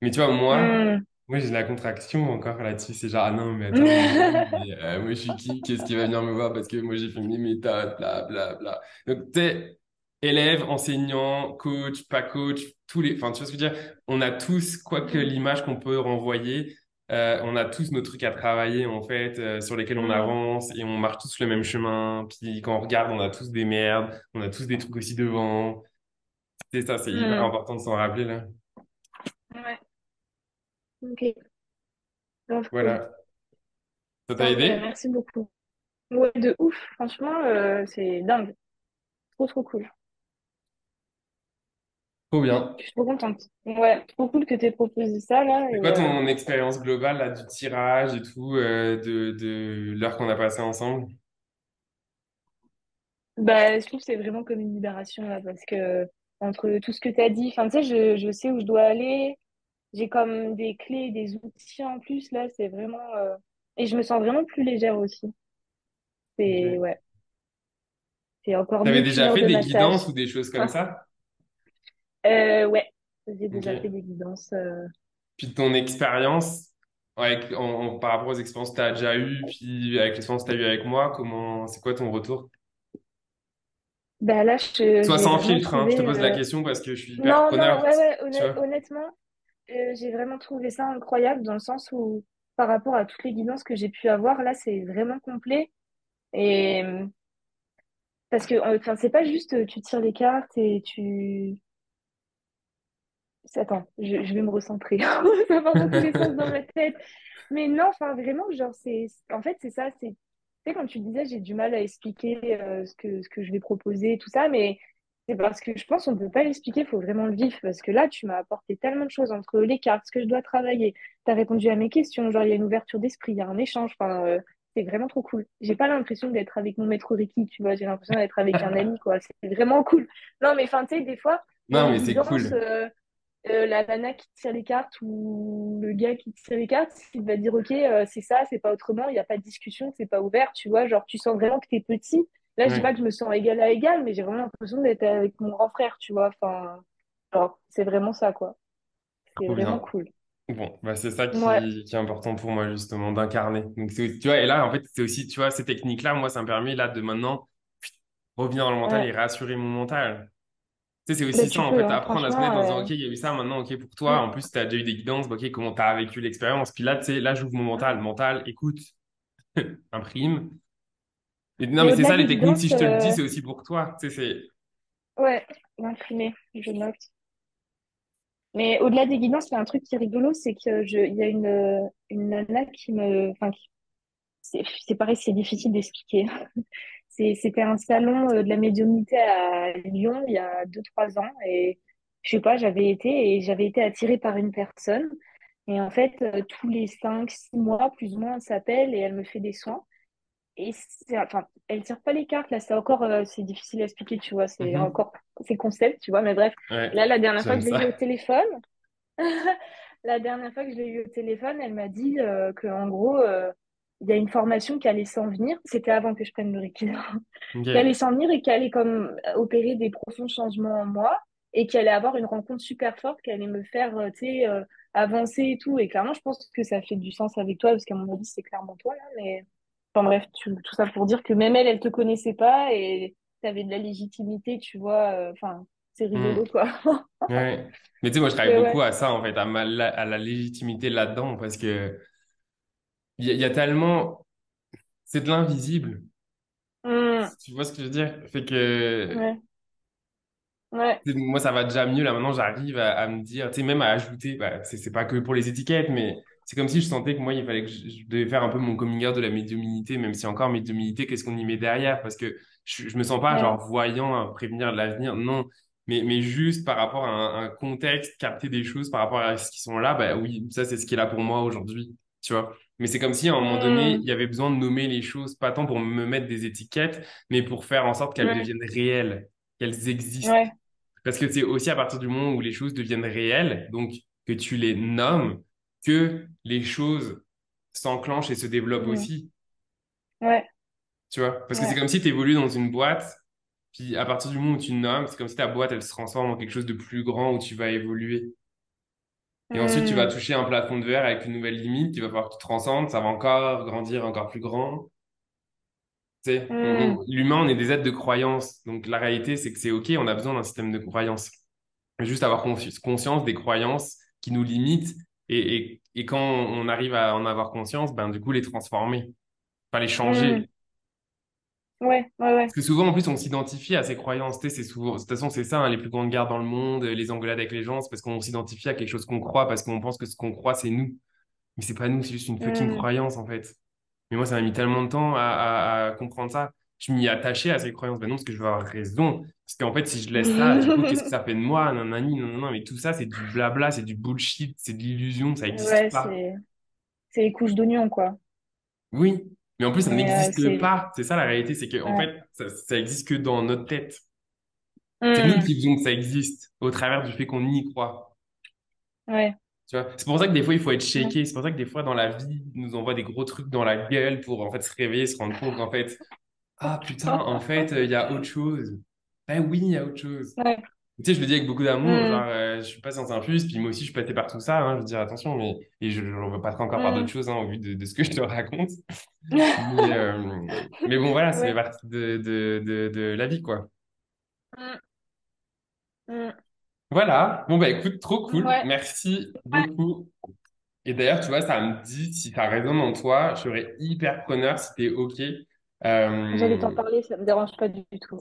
Mais tu vois, moi, Hmm. moi, j'ai la contraction encore là-dessus. C'est genre, ah non, mais attends, mais, euh, moi, je suis qui? Qu'est-ce qui va venir me voir? Parce que moi, j'ai fait mes méthodes, bla, bla, bla. Donc, tu sais, élève, enseignant, coach, pas coach, tous les, enfin, tu vois ce que je veux dire? On a tous, quoi que l'image qu'on peut renvoyer, euh, on a tous nos trucs à travailler, en fait, euh, sur lesquels on avance et on marche tous le même chemin. Puis quand on regarde, on a tous des merdes, on a tous des trucs aussi devant. C'est ça, c'est hyper important de s'en rappeler, là. Ouais. Ok. Voilà. Ça t'a mais aidé? merci beaucoup. Ouais, de ouf. Franchement, euh, c'est dingue. Trop, trop cool. Trop bien. Je suis trop contente. Ouais, trop cool que t'aies proposé ça, là. C'est quoi euh, ton expérience globale là, du tirage et tout, euh, de, de l'heure qu'on a passée ensemble? bah, je trouve que c'est vraiment comme une libération, là, parce que entre tout ce que t'as dit, enfin, tu sais, je, je sais où je dois aller. J'ai comme des clés, des outils en plus, là. C'est vraiment... euh, Et je me sens vraiment plus légère aussi. C'est, Ok. ouais, c'est encore T'avais déjà fait de des massage. guidances ou des choses comme ça? Euh, ouais, j'ai déjà fait des guidances. euh, Puis ton expérience, avec, en, en- par rapport aux expériences que tu as déjà eues, puis avec l'expérience que tu as eue avec moi, comment, c'est quoi ton retour? Bah là, je- j'ai sans filtre, hein. Je te pose la euh, question parce que je suis hyper Non, non, preneur, ouais, ouais, tu honn- vois? honnêtement, euh, j'ai vraiment trouvé ça incroyable dans le sens où, par rapport à toutes les guidances que j'ai pu avoir, là, c'est vraiment complet. Et parce que, enfin, c'est pas juste euh, tu tires les cartes et tu. Attends, je, je vais me recentrer. Ça part dans tous les sens dans ma tête. Mais non, enfin, vraiment, genre, c'est. En fait, c'est ça, c'est. Tu sais, comme tu disais, j'ai du mal à expliquer euh, ce que, ce que je vais proposer, tout ça, mais c'est parce que je pense qu'on ne peut pas l'expliquer, il faut vraiment le vivre. Parce que là, tu m'as apporté tellement de choses entre les cartes, ce que je dois travailler. Tu as répondu à mes questions, genre, il y a une ouverture d'esprit, il y a un échange. Enfin, euh, c'est vraiment trop cool. J'ai pas l'impression d'être avec mon maître Reiki, tu vois, j'ai l'impression d'être avec un ami, quoi. C'est vraiment cool. Non, mais enfin, tu sais, des fois, Non, mais c'est cool. euh, euh, la nana qui tire les cartes ou le gars qui tire les cartes, il va dire, OK, euh, c'est ça, c'est pas autrement, il n'y a pas de discussion, c'est pas ouvert, tu vois, genre, tu sens vraiment que t'es petit. Là, je dis pas que je me sens égal à égal, mais j'ai vraiment l'impression d'être avec mon grand frère, tu vois, enfin, genre, c'est vraiment ça, quoi. C'est vraiment bien. cool. Bon, bah c'est ça Ouais, qui, qui est important pour moi, justement, d'incarner. Donc, tu vois, et là, en fait, c'est aussi, tu vois, ces techniques-là, moi, ça me permet, là, de maintenant, revenir dans le mental et rassurer mon mental. Tu sais, c'est aussi ça, en fait, hein, apprendre à se connaître en disant, euh, OK, il y a eu ça, maintenant, OK, pour toi. En plus, tu as déjà eu des guidances, bah, OK, comment tu as vécu l'expérience? Puis là, tu sais, là, j'ouvre mon mental. Mental, écoute, imprime. Et, non, Mais mais c'est ça, les techniques, si je te le dis, euh, c'est aussi pour toi. Tu sais, c'est... ouais, imprimé, je note. Mais au-delà des guidances, il y a un truc qui est rigolo, c'est que je, il y a une, une nana qui me, enfin, c'est pareil, c'est difficile d'expliquer. C'était un salon euh, de la médiumnité à Lyon il y a deux, trois ans et je sais pas, j'avais été et j'avais été attirée par une personne et en fait, euh, tous les cinq, six mois, plus ou moins, elle s'appelle et elle me fait des soins. Et enfin, elle tire pas les cartes, là, c'est encore, euh, c'est difficile à expliquer, tu vois, c'est Mhm. encore, c'est concept, tu vois, mais bref. Ouais, Là, la dernière fois que je l'ai eu au téléphone, La dernière fois que je l'ai eu au téléphone, elle m'a dit euh, que en gros, euh, il y a une formation qui allait s'en venir. C'était avant que je prenne le Reiki. qui allait s'en venir et qui allait comme opérer des profonds changements en moi et qui allait avoir une rencontre super forte qui allait me faire, euh, tu euh, avancer et tout. Et clairement, je pense que ça fait du sens avec toi parce qu'à mon avis, c'est clairement toi là. Mais enfin bref, tu- tout ça pour dire que même elle, elle te connaissait pas et t'avais de la légitimité, tu vois. euh, Enfin, c'est rigolo Mhm. quoi. Ouais. Mais tu sais, moi, je travaille beaucoup ouais. à ça, en fait, à, ma, la- à la légitimité là-dedans, parce que il y, a il y a tellement... C'est de l'invisible. Hmm. Tu vois ce que je veux dire? Fait que Ouais. Ouais. moi, ça va déjà mieux. Là, maintenant, j'arrive à, à me dire, tu sais, même à ajouter, bah, c'est pas que pour les étiquettes, mais c'est comme si je sentais que moi, il fallait que je, je devais faire un peu mon coming out de la médiumnité, même si encore médiumnité, qu'est-ce qu'on y met derrière? Parce que je, je me sens pas genre voyant à prévenir de l'avenir, non. Mais, mais juste par rapport à un, un contexte, capter des choses par rapport à ce qui sont là, bah oui, ça, c'est ce qui est là pour moi aujourd'hui, tu vois? Mais c'est comme si à un moment donné, il Hmm. y avait besoin de nommer les choses, pas tant pour me mettre des étiquettes, mais pour faire en sorte qu'elles Ouais. deviennent réelles, qu'elles existent. Ouais. Parce que c'est aussi à partir du moment où les choses deviennent réelles, donc que tu les nommes que les choses s'enclenchent et se développent Mm. aussi. Ouais, Tu vois? Parce que c'est comme si tu évolues dans une boîte, puis à partir du moment où tu nommes, c'est comme si ta boîte, elle se transforme en quelque chose de plus grand où tu vas évoluer. Et ensuite, tu vas Mm. toucher un plafond de verre avec une nouvelle limite, il va falloir que tu transcendes, ça va encore grandir encore plus grand. Tu sais, Mm. on- l'humain, on est des êtres de croyance. Donc la réalité, c'est que c'est OK, on a besoin d'un système de croyance. Juste avoir consci- conscience des croyances qui nous limitent et, et, et quand on arrive à en avoir conscience, ben du coup les transformer, enfin les changer. Ouais, ouais, ouais. Parce que souvent en plus on s'identifie à ces croyances, c'est souvent, de toute façon c'est ça, hein, les plus grandes guerres dans le monde, les engueulades avec les gens, c'est parce qu'on s'identifie à quelque chose qu'on croit, parce qu'on pense que ce qu'on croit c'est nous. Mais c'est pas nous, c'est juste une fucking Mm. croyance en fait. Mais moi ça m'a mis tellement de temps à, à, à comprendre ça. Je m'y attachais à ces croyances. Ben non, parce que je veux avoir raison. Parce qu'en fait, si je laisse ça, du coup, qu'est-ce que ça fait de moi? Nanani, non, non, non, mais tout ça, c'est du blabla, c'est du bullshit, c'est de l'illusion, ça n'existe Ouais, pas. c'est c'est les couches d'oignon, quoi. Oui, mais en plus, ça euh, n'existe pas. C'est ça la réalité, c'est qu'en Ouais. fait, ça, ça existe que dans notre tête. C'est nous qui faisons que ça existe, au travers du fait qu'on y croit. Ouais. Tu vois? C'est pour ça que des fois, il faut être shaké. C'est pour ça que des fois, dans la vie, ils nous envoie des gros trucs dans la gueule pour en fait se réveiller, se rendre compte qu'en fait, ah putain, en fait, il y a autre chose. Ben oui, il y a autre chose. Ouais. Tu sais, je le dis avec beaucoup d'amour, genre, Mm. euh, je suis pas science infuse, puis moi aussi, je suis passé par tout ça, hein, je veux dire, attention, mais, et je, veux passer encore par d'autres Mm. choses, hein, au vu de, de ce que je te raconte. Mais, euh, mais bon, voilà, fait Ouais. partie de, de, de, de la vie, quoi. Mm. Mm. Voilà. Bon, bah, écoute, trop cool. Ouais. Merci Ouais. beaucoup. Et d'ailleurs, tu vois, ça me dit, si ça résonne en toi, je serais hyper preneur si t'es OK. J'allais t'en Euh, parler, ça me dérange pas du tout.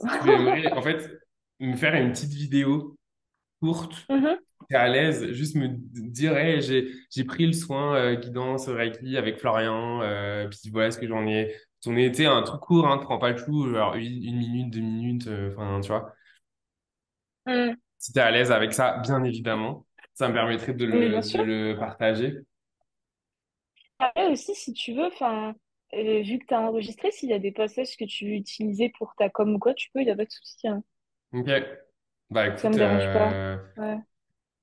en fait, me faire une petite vidéo courte Mhm. t'es à l'aise, juste me dire, hey, j'ai, pris le soin euh, guidance Reiki avec Florian, euh, puis voilà ce que j'en ai. Ai été un truc court, hein, prends pas le tout, genre une, une minute, deux minutes, euh, enfin, tu vois. Mm. Si t'es à l'aise avec ça, bien évidemment, ça me permettrait de le, de le partager. Après aussi, si tu veux, enfin, euh, vu que tu as enregistré, s'il y a des passages que tu veux utiliser pour ta com ou quoi, tu peux, il n'y a pas de souci. hein. Ok. Bah Ça écoute, me dérange pas. euh, Ouais.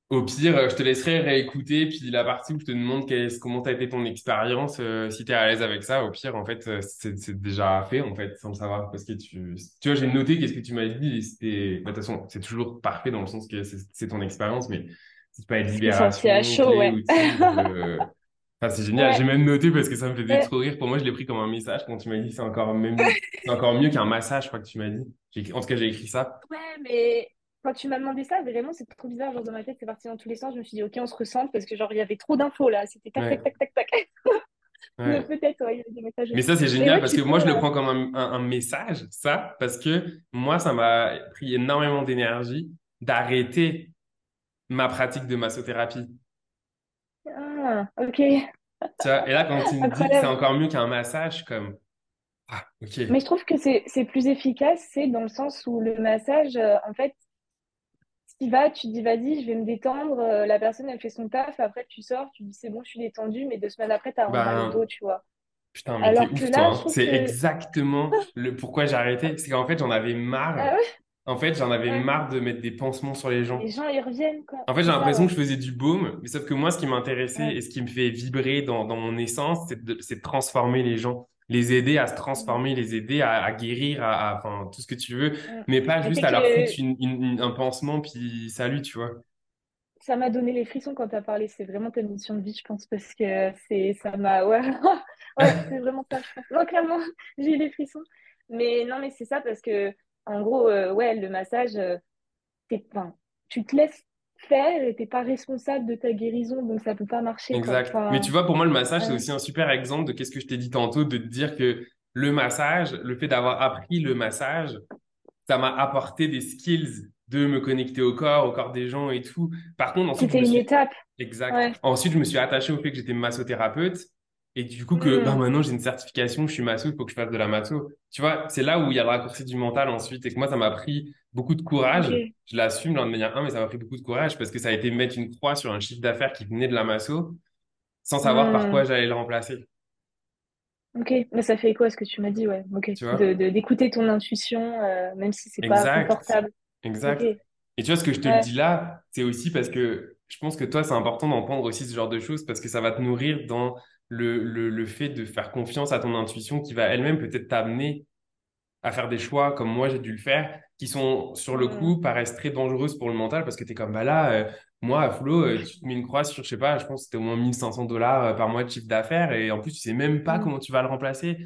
Au pire, je te laisserai réécouter, puis la partie où je te demande comment t'as été ton expérience, euh, si t'es à l'aise avec ça, au pire, en fait, euh, c'est c'est déjà fait, en fait, sans le savoir. Parce que tu, tu vois, j'ai noté qu'est-ce que tu m'as dit, et c'était, bah, de toute façon, c'est toujours parfait dans le sens que c'est c'est ton expérience, mais ça peut être C'est sorti à libération, chaud, clé, ouais. euh, enfin, c'est génial. J'ai même noté parce que ça me faisait Ouais. trop rire. Pour moi, je l'ai pris comme un message quand tu m'as dit, c'est encore même, c'est encore mieux qu'un massage, je crois que tu m'as dit. En tout cas, j'ai écrit ça. Ouais, mais quand tu m'as demandé ça, vraiment, c'est trop bizarre. Genre, dans ma tête, c'est parti dans tous les sens. Je me suis dit, OK, on se ressent parce que, genre, il y avait trop d'infos là. C'était tac, tac, Ouais, tac, tac, tac. Mais peut-être, il y avait des messages Mais ça, c'est génial parce que moi, je le euh, prends comme un, un- un message, ça, parce que moi, ça m'a pris énormément d'énergie d'arrêter ma pratique de massothérapie. Ah, OK. Tu vois, et là, quand tu me dis que c'est encore mieux qu'un massage, comme, ah, ok. Mais je trouve que c'est plus efficace, c'est dans le sens où le massage, euh, en fait, tu vas, tu te dis, vas-y, je vais me détendre. euh, la personne, elle fait son taf. Après, tu sors, tu dis, c'est bon, je suis détendue. Mais deux semaines après, t'as Ben, dos, tu vois. putain, mais hein. C'est que. exactement le pourquoi j'ai arrêté. C'est qu'en fait, j'en avais marre. Ah ouais? En fait, j'en avais Ouais. marre de mettre des pansements sur les gens. Les gens, ils reviennent, quoi. En fait, j'ai l'impression ouais. que je faisais du baume, mais sauf que moi, ce qui m'intéressait Ouais. et ce qui me fait vibrer dans, dans mon essence, c'est de, transformer les gens, les aider à se transformer, les aider à, à guérir, à, tout ce que tu veux, mais pas Mais juste à leur foutre que une, une- une- un pansement, puis salut, tu vois. ça m'a donné les frissons quand t'as parlé. C'est vraiment ta mission de vie, je pense, parce que c'est, ça m'a, ouais, ouais, c'est vraiment ça, je pense. Non, clairement, j'ai eu les frissons. Mais non, mais c'est ça parce que, en gros, euh, ouais, le massage, euh, t'es, tu te laisses faire et t'es pas responsable de ta guérison, donc ça peut pas marcher, quoi. Exact. Mais tu vois, pour moi, le massage, c'est aussi un super exemple de qu'est-ce que je t'ai dit tantôt, de te dire que le massage, le fait d'avoir appris le massage, ça m'a apporté des skills de me connecter au corps, au corps des gens et tout. Par contre, ensuite, C'était une suis étape. Exact. Ouais. Ensuite, je me suis attaché au fait que j'étais massothérapeute et du coup que bah, Mm, maintenant j'ai une certification, je suis masso, il faut que je fasse de la masso. Tu vois, c'est là où il y a le raccourci du mental ensuite et que moi, ça m'a pris beaucoup de courage. Je l'assume de manière un, mais ça m'a pris beaucoup de courage parce que ça a été mettre une croix sur un chiffre d'affaires qui venait de la masso sans savoir par quoi Mm, j'allais le remplacer. ok. Mais ça fait écho à ce que tu m'as dit, ouais. Ok. Vois? De, de, d'écouter ton intuition, euh, même si c'est pas confortable. Exact. Et tu vois, ce que je te le dis là, c'est aussi parce que je pense que toi, c'est important d'entendre aussi ce genre de choses parce que ça va te nourrir dans le, le, le fait de faire confiance à ton intuition qui va elle-même peut-être t'amener à faire des choix comme moi j'ai dû le faire, qui sont sur le Mm. coup paraissent très dangereuses pour le mental parce que tu es comme bah là, euh, moi à Flo, euh, tu te mets une croix sur, je sais pas, je pense que c'était au moins 1500 dollars euh, par mois de chiffre d'affaires et en plus tu sais même pas Mm. comment tu vas le remplacer.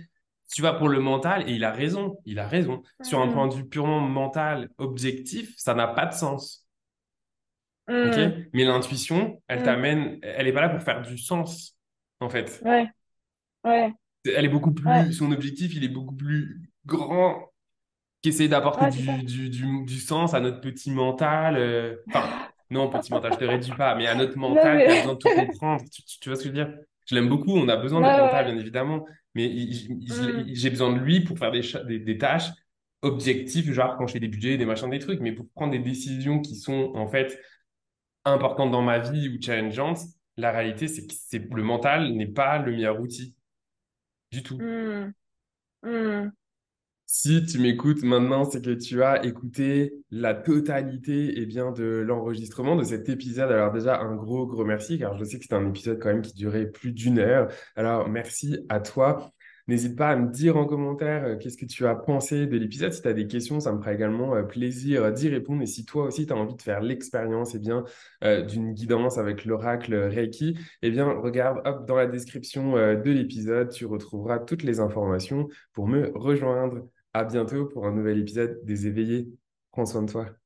Tu vas pour le mental et il a raison, il a raison. Sur un point Mm. de vue purement mental, objectif, ça n'a pas de sens. Ok? Mm. Mais l'intuition, elle t'amène, elle est pas là pour faire du sens, en fait. Ouais, ouais, Elle est beaucoup ouais, plus, son objectif, il est beaucoup plus grand qui essaie d'apporter ouais, du, du, du, du sens à notre petit mental. euh, Enfin, non, petit mental, je te réduis pas, mais à notre Non, mental qui a besoin mais. de tout comprendre. Tu, tu- tu vois ce que je veux dire? Je l'aime beaucoup, on a besoin de notre mental, bien évidemment, mais Mm. j'ai besoin de lui pour faire des, des, des tâches objectives, genre quand je fais des budgets, des machins, des trucs, mais pour prendre des décisions qui sont en fait importantes dans ma vie ou challengeantes, la réalité, c'est que c'est, le mental n'est pas le meilleur outil du tout. Mm. Mm. Si tu m'écoutes maintenant, c'est que tu as écouté la totalité eh bien, de l'enregistrement de cet épisode. Alors déjà, un gros, gros merci, car je sais que c'était un épisode quand même qui durait plus d'une heure. Alors merci à toi. N'hésite pas à me dire en commentaire euh, qu'est-ce que tu as pensé de l'épisode. Si tu as des questions, ça me fera également euh, plaisir d'y répondre. Et si toi aussi, tu as envie de faire l'expérience eh bien, euh, d'une guidance avec l'oracle Reiki, eh bien, regarde dans la description euh, de l'épisode, tu retrouveras toutes les informations pour me rejoindre. À bientôt pour un nouvel épisode des éveillés. Prends soin de toi.